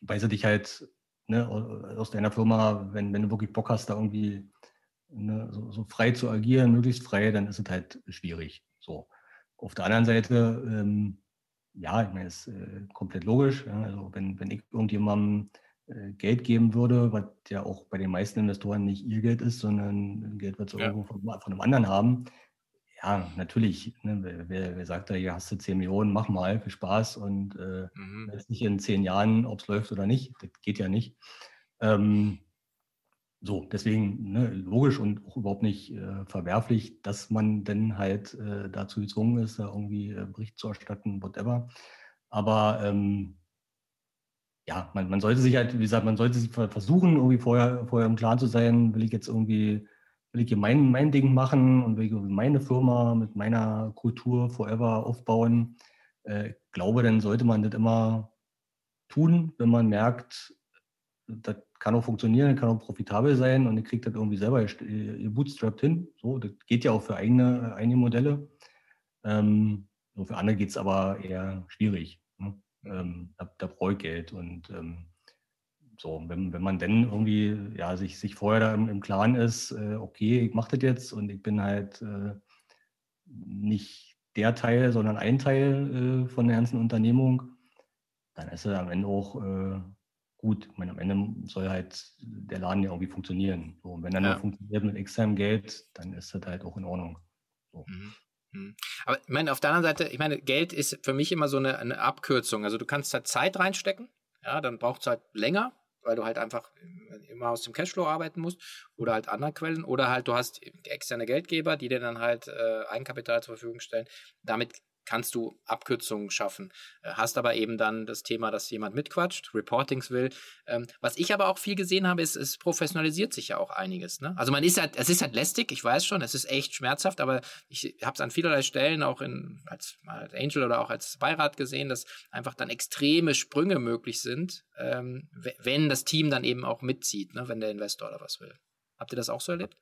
weil sie dich halt ne, aus deiner Firma, wenn, wenn du wirklich Bock hast, da irgendwie ne, so, so, frei zu agieren, möglichst frei, dann ist es halt schwierig. So. Auf der anderen Seite, ähm, ja, ich meine, ist äh, komplett logisch. Ja, also wenn, wenn ich irgendjemandem Geld geben würde, was ja auch bei den meisten Investoren nicht ihr Geld ist, sondern Geld, was sie ja. irgendwo von, von, einem anderen haben. Ja, natürlich. Ne, wer, wer, sagt da, hier hast du 10 Millionen, mach mal, viel Spaß und äh, mhm. nicht in 10 Jahren, ob es läuft oder nicht. Das geht ja nicht. Ähm, so, deswegen ne, logisch und auch überhaupt nicht äh, verwerflich, dass man dann halt äh, dazu gezwungen ist, da irgendwie äh, Bericht zu erstatten, whatever. Aber ähm, ja, man, man sollte sich halt, wie gesagt, man sollte sich versuchen, irgendwie vorher, vorher im Klaren zu sein, will ich jetzt irgendwie, will ich hier mein, mein Ding machen und will ich meine Firma mit meiner Kultur forever aufbauen. Äh, glaube, dann sollte man das immer tun, wenn man merkt, das kann auch funktionieren, kann auch profitabel sein und ihr kriegt das irgendwie selber ihr bootstrapped hin. So, das geht ja auch für eigene, eigene Modelle. Ähm, für andere geht es aber eher schwierig ähm, da, da brauche ich Geld. Und ähm, so, wenn, wenn man dann irgendwie ja, sich, sich vorher da im, im Klaren ist, äh, okay, ich mache das jetzt und ich bin halt äh, nicht der Teil, sondern ein Teil äh, von der ganzen Unternehmung, dann ist es am Ende auch äh, gut. Ich meine, am Ende soll halt der Laden ja irgendwie funktionieren. So, und wenn er ja. nur funktioniert mit externem Geld, dann ist das halt auch in Ordnung. So. Mhm. Hm. Aber ich meine, auf der anderen Seite, ich meine, Geld ist für mich immer so eine, eine Abkürzung. Also du kannst da Zeit reinstecken, ja, dann braucht es halt länger, weil du halt einfach immer aus dem Cashflow arbeiten musst oder halt andere Quellen oder halt du hast externe Geldgeber, die dir dann halt äh, Eigenkapital zur Verfügung stellen. Damit kannst du Abkürzungen schaffen. Äh, hast aber eben dann das Thema, dass jemand mitquatscht, Reportings will. Ähm, was ich aber auch viel gesehen habe, ist, es professionalisiert sich ja auch einiges. Ne? Also man ist halt, es ist halt lästig, ich weiß schon, es ist echt schmerzhaft, aber ich habe es an vielerlei Stellen auch in, als, als, Angel oder auch als Beirat gesehen, dass einfach dann extreme Sprünge möglich sind, ähm, wenn das Team dann eben auch mitzieht, ne? wenn der Investor oder was will. Habt ihr das auch so erlebt?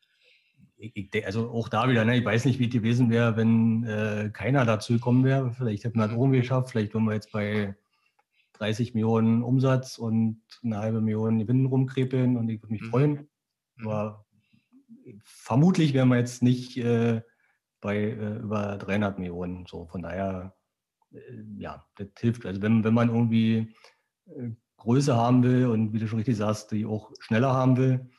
Ich, also auch da wieder, ne, ich weiß nicht, wie es gewesen wäre, wenn äh, keiner dazu gekommen wäre. Vielleicht hätten wir es oben geschafft, vielleicht würden wir jetzt bei 30 Millionen Umsatz und eine halbe Million Gewinn rumkrepeln und ich würde mich mhm. freuen. Mhm. Aber vermutlich wären wir jetzt nicht äh, bei äh, über 300 Millionen. So, von daher, äh, ja, das hilft. Also wenn, wenn man irgendwie äh, Größe haben will und wie du schon richtig sagst, die auch schneller haben will,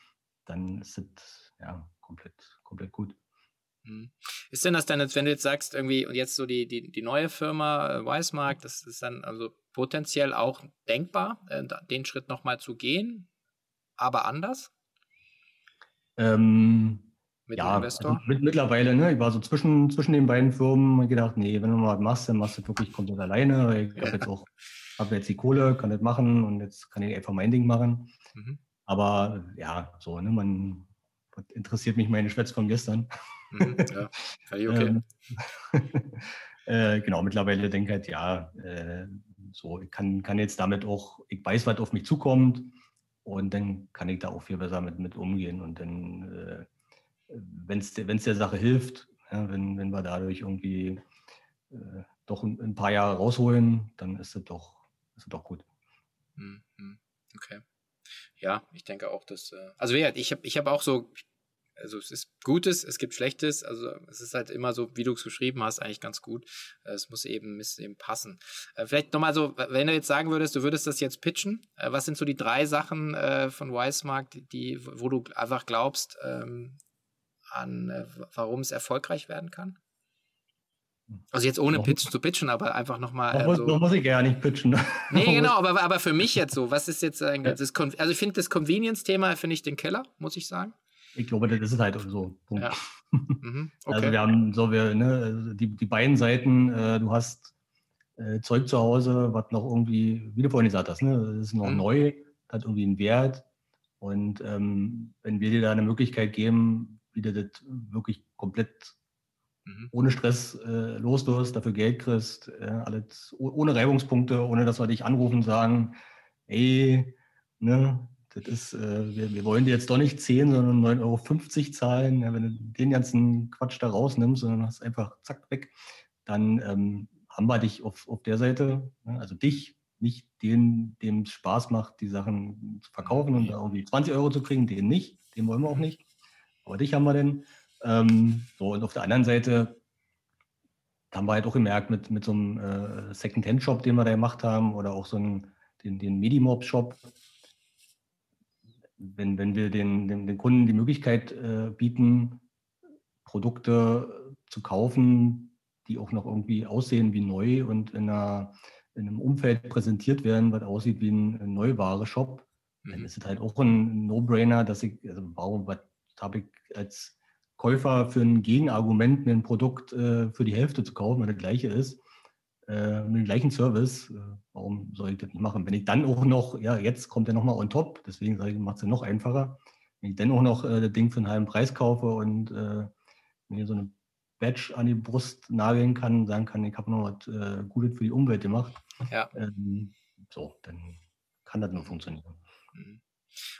dann ist das ja komplett komplett gut. Hm. Ist denn das dann, wenn du jetzt sagst, irgendwie, und jetzt so die, die, die neue Firma äh, Weismark, das ist dann also potenziell auch denkbar, äh, den Schritt nochmal zu gehen, aber anders? Ähm, mit ja, also mit, mittlerweile, ne, ich war so zwischen, zwischen den beiden Firmen und gedacht, nee, wenn du mal was machst, dann machst du wirklich komplett alleine. Ich habe jetzt auch <laughs> habe jetzt die Kohle, kann das machen und jetzt kann ich einfach mein Ding machen. Mhm. Aber ja, so, ne, man, was interessiert mich meine Schwätze von gestern? Mhm, ja, okay. <laughs> Ähm, <laughs> äh, genau, mittlerweile denke ich halt, ja, äh, so, ich kann, kann jetzt damit auch, ich weiß, was auf mich zukommt und dann kann ich da auch viel besser mit, mit umgehen und dann, äh, wenn es der Sache hilft, ja, wenn, wenn wir dadurch irgendwie äh, doch ein, ein, paar Jahre rausholen, dann ist es doch, ist es doch gut. Mhm, mhm. Okay ja, ich denke auch, dass, äh, also ja, ich habe ich hab auch so, also es ist Gutes, es gibt Schlechtes, also es ist halt immer so, wie du es geschrieben hast, eigentlich ganz gut. Äh, es muss eben, muss eben passen. Äh, vielleicht nochmal so, wenn du jetzt sagen würdest, du würdest das jetzt pitchen, was sind so die drei Sachen von Wisemark, die, wo du einfach glaubst, ähm, an warum es erfolgreich werden kann? Also jetzt ohne Pitch zu pitchen, aber einfach nochmal. Noch, so. noch muss ich ja nicht pitchen. <laughs> Nee, genau, aber, aber für mich jetzt so, was ist jetzt eigentlich, das, also ich finde das Convenience-Thema, finde ich den Keller, muss ich sagen. Ich glaube, das ist halt so. Punkt. Ja. <laughs> Mhm, okay. Also wir haben so, wir, ne, also die, die beiden Seiten, äh, du hast äh, Zeug zu Hause, was noch irgendwie, wie du vorhin gesagt hast, ne, das ist noch mhm. neu, hat irgendwie einen Wert. Und ähm, wenn wir dir da eine Möglichkeit geben, wie du das wirklich komplett mhm. ohne Stress äh, loslässt, dafür Geld kriegst, äh, alles ohne Reibungspunkte, ohne dass wir dich anrufen und sagen, ey, ne, das ist, äh, wir, wir, wollen dir jetzt doch nicht 10, sondern 9,50 Euro zahlen. Ja, wenn du den ganzen Quatsch da rausnimmst, sondern hast einfach zack weg, dann ähm, haben wir dich auf, auf der Seite, ne, also dich, nicht den, dem es Spaß macht, die Sachen zu verkaufen und da irgendwie 20 Euro zu kriegen, den nicht, den wollen wir auch nicht. Aber dich haben wir denn. Ähm, so, und auf der anderen Seite haben wir halt auch gemerkt, mit, mit so einem äh, Second-Hand-Shop, den wir da gemacht haben, oder auch so einen, den, den Medimob-Shop, wenn, wenn wir den, den, den Kunden die Möglichkeit äh, bieten, Produkte zu kaufen, die auch noch irgendwie aussehen wie neu und in, einer, in einem Umfeld präsentiert werden, was aussieht wie ein, ein Neuware-Shop, mhm. dann ist es halt auch ein No-Brainer, dass ich, also warum, was habe ich als Käufer für ein Gegenargument, mir ein Produkt äh, für die Hälfte zu kaufen, wenn das gleiche ist, äh, mit dem gleichen Service. Äh, warum soll ich das nicht machen? Wenn ich dann auch noch, ja, jetzt kommt er nochmal on top, deswegen sage ich, macht es ja noch einfacher. Wenn ich dann auch noch äh, das Ding für einen halben Preis kaufe und äh, mir so eine Badge an die Brust nageln kann, sagen kann, ich habe noch was äh, Gutes für die Umwelt gemacht, ja. ähm, so, dann kann das nur funktionieren. Mhm.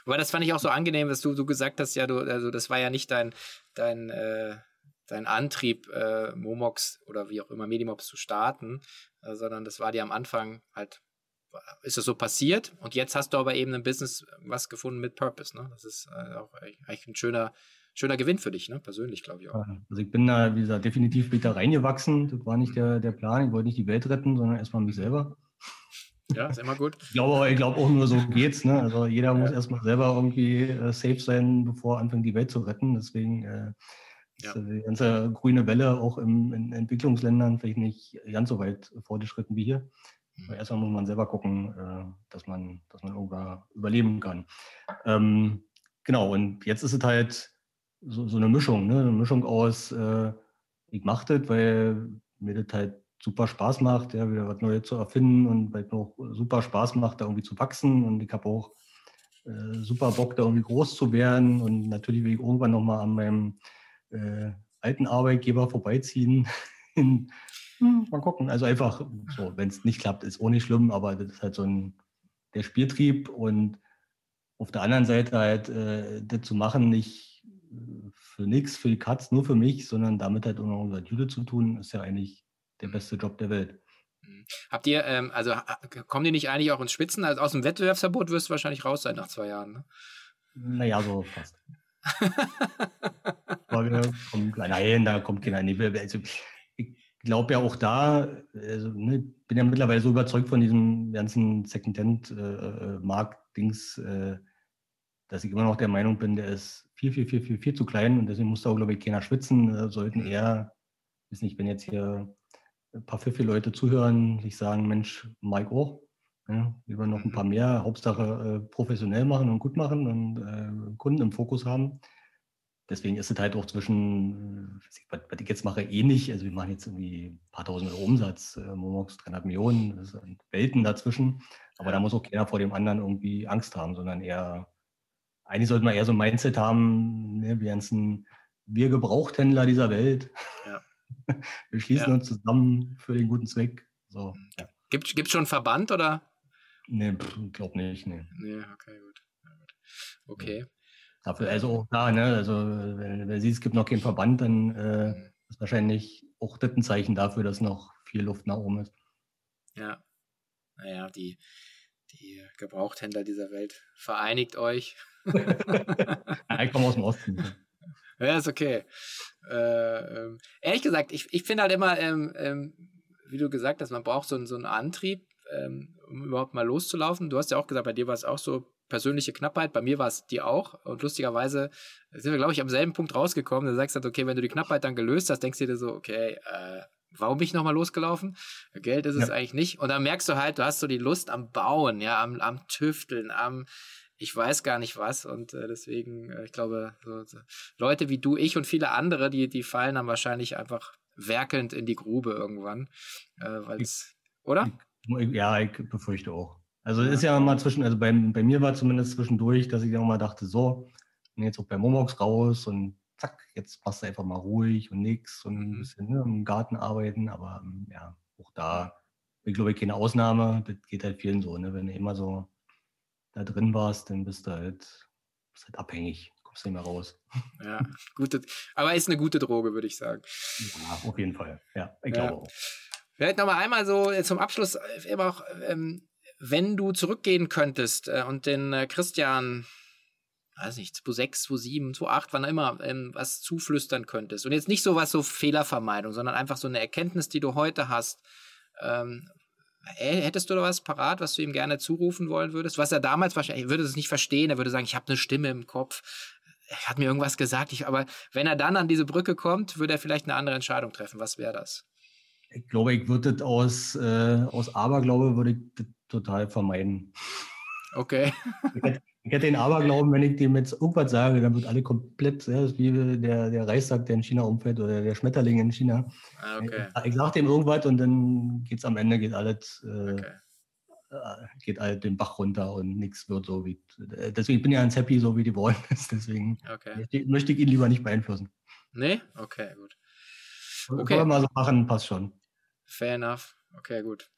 Aber das fand ich auch so angenehm, dass du, du gesagt hast, ja, du, also das war ja nicht dein, dein, äh, dein Antrieb, äh, Momox oder wie auch immer Medimox zu starten, äh, sondern das war dir am Anfang halt, ist es so passiert und jetzt hast du aber eben ein Business was gefunden mit Purpose, ne? Das ist äh, auch eigentlich ein schöner, schöner Gewinn für dich, ne? Persönlich, glaube ich auch. Also ich bin da, wie gesagt, definitiv wieder reingewachsen. Das war nicht der, der Plan. Ich wollte nicht die Welt retten, sondern erstmal mich selber. Ja, ist immer gut. Ich glaube, ich glaube auch nur so geht's. Ne? Also jeder muss erstmal selber irgendwie äh, safe sein, bevor er anfängt, die Welt zu retten. Deswegen äh, ja. ist die ganze grüne Welle auch im, in Entwicklungsländern vielleicht nicht ganz so weit fortgeschritten wie hier. Mhm. Aber erstmal muss man selber gucken, äh, dass man, dass man irgendwann überleben kann. Ähm, genau, und jetzt ist es halt so, so eine Mischung, ne? eine Mischung aus, äh, ich mache das, weil mir das halt super Spaß macht, ja, wieder was Neues zu erfinden und weil noch super Spaß macht, da irgendwie zu wachsen. Und ich habe auch äh, super Bock, da irgendwie groß zu werden. Und natürlich will ich irgendwann nochmal an meinem äh, alten Arbeitgeber vorbeiziehen. <laughs> hm, mal gucken. Also einfach so, wenn es nicht klappt, ist auch nicht schlimm, aber das ist halt so ein der Spieltrieb und auf der anderen Seite halt äh, das zu machen, nicht für nichts, für die Katz, nur für mich, sondern damit halt auch noch unser Jude zu tun, ist ja eigentlich der beste Job der Welt. Mhm. Habt ihr, ähm, also kommen die nicht eigentlich auch ins Spitzen? Also aus dem Wettbewerbsverbot wirst du wahrscheinlich raus sein nach zwei Jahren, ne? Naja, so fast. kommt, nein, da kommt keiner. Nee, also, ich glaube ja auch da, also, ne, bin ja mittlerweile so überzeugt von diesem ganzen Secondhand-Markt-Dings, äh, äh, dass ich immer noch der Meinung bin, der ist viel, viel, viel, viel, viel zu klein und deswegen muss da auch, glaube ich, keiner schwitzen. Äh, sollten eher, weiß nicht, wenn jetzt hier ein paar pfiffige Leute zuhören, sich sagen, Mensch, Mike auch, ja, lieber noch ein paar mehr, Hauptsache äh, professionell machen und gut machen und äh, Kunden im Fokus haben. Deswegen ist es halt auch zwischen, was, was ich jetzt mache, ähnlich. Also wir machen jetzt irgendwie ein paar tausend Euro Umsatz, äh, Momox 300 Millionen, das sind Welten dazwischen. Aber da muss auch keiner vor dem anderen irgendwie Angst haben, sondern eher, eigentlich sollte man eher so ein Mindset haben, ne, wir ganzen, wir Gebrauchthändler dieser Welt. Ja. <laughs> Wir schließen ja. uns zusammen für den guten Zweck. So, ja. Gibt es schon einen Verband oder? Nee, glaub nicht. Nee. nee okay, gut. Okay. Dafür, also auch da, ne, also wenn, wenn sie es gibt noch keinen Verband, dann äh, mhm. ist wahrscheinlich auch das ein Zeichen dafür, dass noch viel Luft nach oben ist. Ja. Naja, die, die Gebrauchthändler dieser Welt, vereinigt euch. <laughs> ich komme aus dem Osten. <laughs> Ja, ist okay. Äh, ähm, ehrlich gesagt, ich, ich finde halt immer, ähm, ähm, wie du gesagt hast, man braucht so, so einen Antrieb, ähm, um überhaupt mal loszulaufen. Du hast ja auch gesagt, bei dir war es auch so persönliche Knappheit, bei mir war es die auch. Und lustigerweise sind wir, glaube ich, am selben Punkt rausgekommen. Du sagst halt, okay, wenn du die Knappheit dann gelöst hast, denkst du dir so, okay, äh, warum bin ich nochmal losgelaufen? Geld ist ja. es eigentlich nicht. Und dann merkst du halt, du hast so die Lust am Bauen, ja, am, am Tüfteln, am ich weiß gar nicht was und äh, deswegen, äh, ich glaube, so, so Leute wie du, ich und viele andere, die, die fallen dann wahrscheinlich einfach werkelnd in die Grube irgendwann, äh, weil es, oder? Ja, ich befürchte auch. Also es ist ja mal zwischen, also bei, bei mir war zumindest zwischendurch, dass ich dann mal dachte, so, bin jetzt auch bei Momox raus und zack, jetzt passt du einfach mal ruhig und nix und ein mhm. bisschen ne, im Garten arbeiten, aber ja, auch da, ich glaube ich, keine Ausnahme, das geht halt vielen so, ne, wenn du immer so da drin warst, dann bist du halt, bist halt abhängig, kommst nicht mehr raus. Ja, gute, aber ist eine gute Droge, würde ich sagen. Ja, auf jeden Fall, ja, ich glaube auch. Vielleicht nochmal einmal so zum Abschluss äh, immer auch, ähm, wenn du zurückgehen könntest äh, und den äh, Christian, weiß nicht, 2006, 2007, 2008, wann immer, ähm, was zuflüstern könntest. Und jetzt nicht so was so Fehlervermeidung, sondern einfach so eine Erkenntnis, die du heute hast. Ähm, hättest du da was parat, was du ihm gerne zurufen wollen würdest? Was er damals wahrscheinlich, er würde es nicht verstehen, er würde sagen, ich habe eine Stimme im Kopf, er hat mir irgendwas gesagt, ich, aber wenn er dann an diese Brücke kommt, würde er vielleicht eine andere Entscheidung treffen. Was wäre das? Ich glaube, ich würde das aus, äh, aus Aberglaube würde ich das total vermeiden. Okay. <laughs> Ich hätte, den Aberglauben, wenn ich dem jetzt irgendwas sage, dann wird alle komplett, ja, wie der, der Reissack, der in China umfällt oder der Schmetterling in China. Ah, okay. Ich, ich sage dem irgendwas und dann geht es am Ende, geht alles, äh, okay. Äh, geht alles den Bach runter und nichts wird so wie. Deswegen bin ich ganz happy, so wie die wollen. <laughs> Deswegen okay. möchte ich ihn lieber nicht beeinflussen. Nee? Okay, gut. Okay. Können wir mal so machen, passt schon. Fair enough. Okay, gut.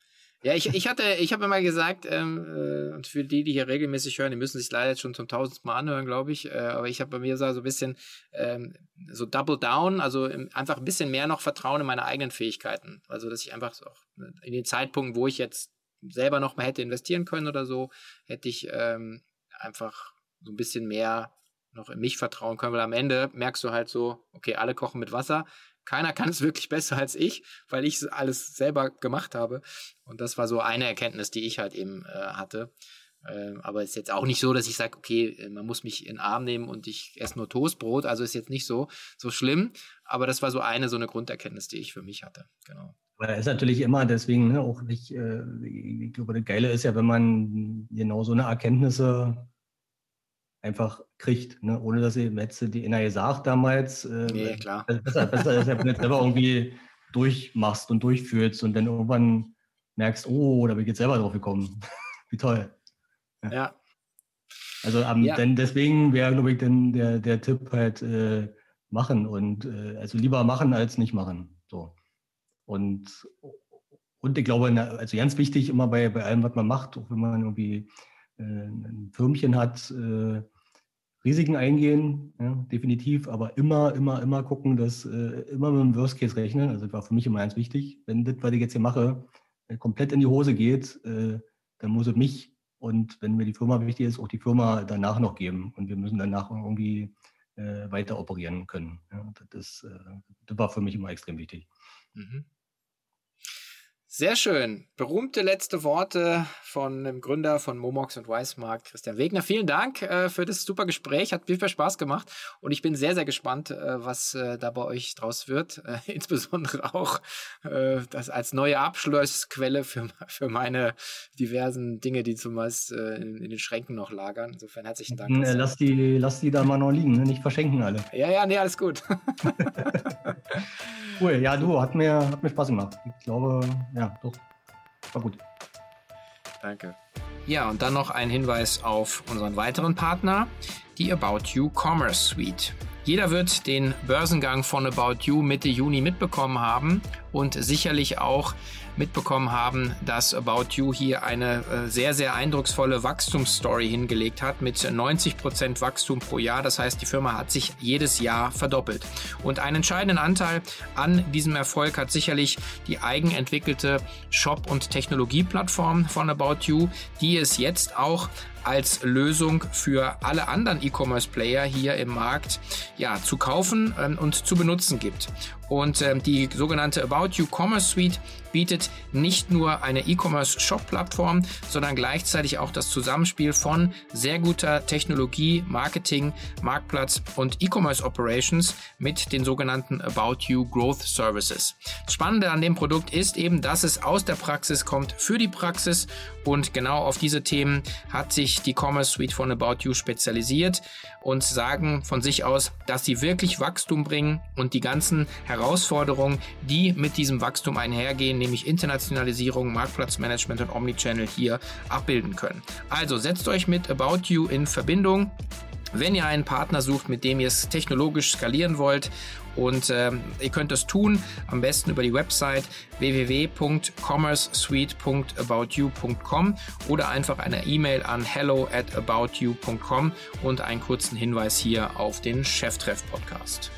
Ja, ich, ich hatte, ich habe immer gesagt, ähm, äh, und für die, die hier regelmäßig hören, die müssen sich leider jetzt schon zum tausendsten Mal anhören, glaube ich. Äh, aber ich habe bei mir so, ein bisschen ähm, so Double Down, also im, einfach ein bisschen mehr noch Vertrauen in meine eigenen Fähigkeiten. Also, dass ich einfach auch in den Zeitpunkten, wo ich jetzt selber noch mal hätte investieren können oder so, hätte ich ähm, einfach so ein bisschen mehr noch in mich vertrauen können, weil am Ende merkst du halt so, okay, alle kochen mit Wasser, keiner kann es wirklich besser als ich, weil ich alles selber gemacht habe. Und das war so eine Erkenntnis, die ich halt eben äh, hatte. Äh, aber ist jetzt auch nicht so, dass ich sage, okay, äh, man muss mich in den Arm nehmen und ich esse nur Toastbrot. Also ist jetzt nicht so, so schlimm. Aber das war so eine, so eine Grunderkenntnis, die ich für mich hatte. Genau. Aber ist natürlich immer deswegen ne, auch nicht, äh, ich glaube, das Geile ist ja, wenn man genau so eine Erkenntnisse einfach kriegt, ne? ohne dass sie hätte die NRA gesagt damals. Äh, nee, klar. Besser, besser ist wenn jetzt selber irgendwie durchmachst und durchführst und dann irgendwann merkst, oh, da bin ich jetzt selber drauf gekommen. <laughs> Wie toll. Ja. ja. Also um, ja. denn deswegen wäre, glaube ich, denn der, der Tipp halt äh, machen und äh, also lieber machen als nicht machen. So. Und, und ich glaube, also ganz wichtig immer bei, bei allem, was man macht, auch wenn man irgendwie ein Firmchen hat, äh, Risiken eingehen, ja, definitiv, aber immer, immer, immer gucken, dass äh, immer mit dem Worst Case rechnen. Also das war für mich immer ganz wichtig. Wenn das, was ich jetzt hier mache, äh, komplett in die Hose geht, äh, dann muss es mich und wenn mir die Firma wichtig ist, auch die Firma danach noch geben. Und wir müssen danach irgendwie äh, weiter operieren können. Ja, das, ist, äh, das war für mich immer extrem wichtig. Mhm. Sehr schön. Berühmte letzte Worte von dem Gründer von Momox und Weismarkt, Christian Wegner. Vielen Dank äh, für das super Gespräch. Hat viel, viel Spaß gemacht. Und ich bin sehr, sehr gespannt, äh, was äh, da bei euch draus wird. Äh, <laughs> insbesondere auch äh, das als neue Abschlussquelle für, für meine diversen Dinge, die zumeist äh, in, in, den Schränken noch lagern. Insofern herzlichen Dank. Lass die, lass die da mal noch liegen, ne? nicht verschenken alle. Ja, ja, nee, alles gut. <laughs> cool. Ja, du, hat mir, hat mir Spaß gemacht. Ich glaube, ja, doch. War gut. Danke. Ja, und dann noch ein Hinweis auf unseren weiteren Partner, die About You Commerce Suite. Jeder wird den Börsengang von About You Mitte Juni mitbekommen haben und sicherlich auch mitbekommen haben, dass About You hier eine äh, sehr, sehr eindrucksvolle Wachstumsstory hingelegt hat mit 90 Prozent Wachstum pro Jahr. Das heißt, die Firma hat sich jedes Jahr verdoppelt. Und einen entscheidenden Anteil an diesem Erfolg hat sicherlich die eigenentwickelte Shop- und Technologieplattform von About You, die es jetzt auch als Lösung für alle anderen E-Commerce-Player hier im Markt ja, zu kaufen ähm, und zu benutzen gibt. Und ähm, die sogenannte About You Commerce Suite bietet nicht nur eine E-Commerce Shop-Plattform, sondern gleichzeitig auch das Zusammenspiel von sehr guter Technologie, Marketing, Marktplatz und E-Commerce Operations mit den sogenannten About You Growth Services. Das Spannende an dem Produkt ist eben, dass es aus der Praxis kommt für die Praxis und genau auf diese Themen hat sich die Commerce Suite von About You spezialisiert und sagen von sich aus, dass sie wirklich Wachstum bringen und die ganzen Herausforderungen, die mit diesem Wachstum einhergehen, nämlich Internationalisierung, Marktplatzmanagement und Omnichannel hier abbilden können. Also setzt euch mit About You in Verbindung. Wenn ihr einen Partner sucht, mit dem ihr es technologisch skalieren wollt und äh, ihr könnt das tun, am besten über die Website www.commercesuite.aboutyou.com oder einfach eine E-Mail an hello at aboutyou.com und einen kurzen Hinweis hier auf den Cheftreff-Podcast.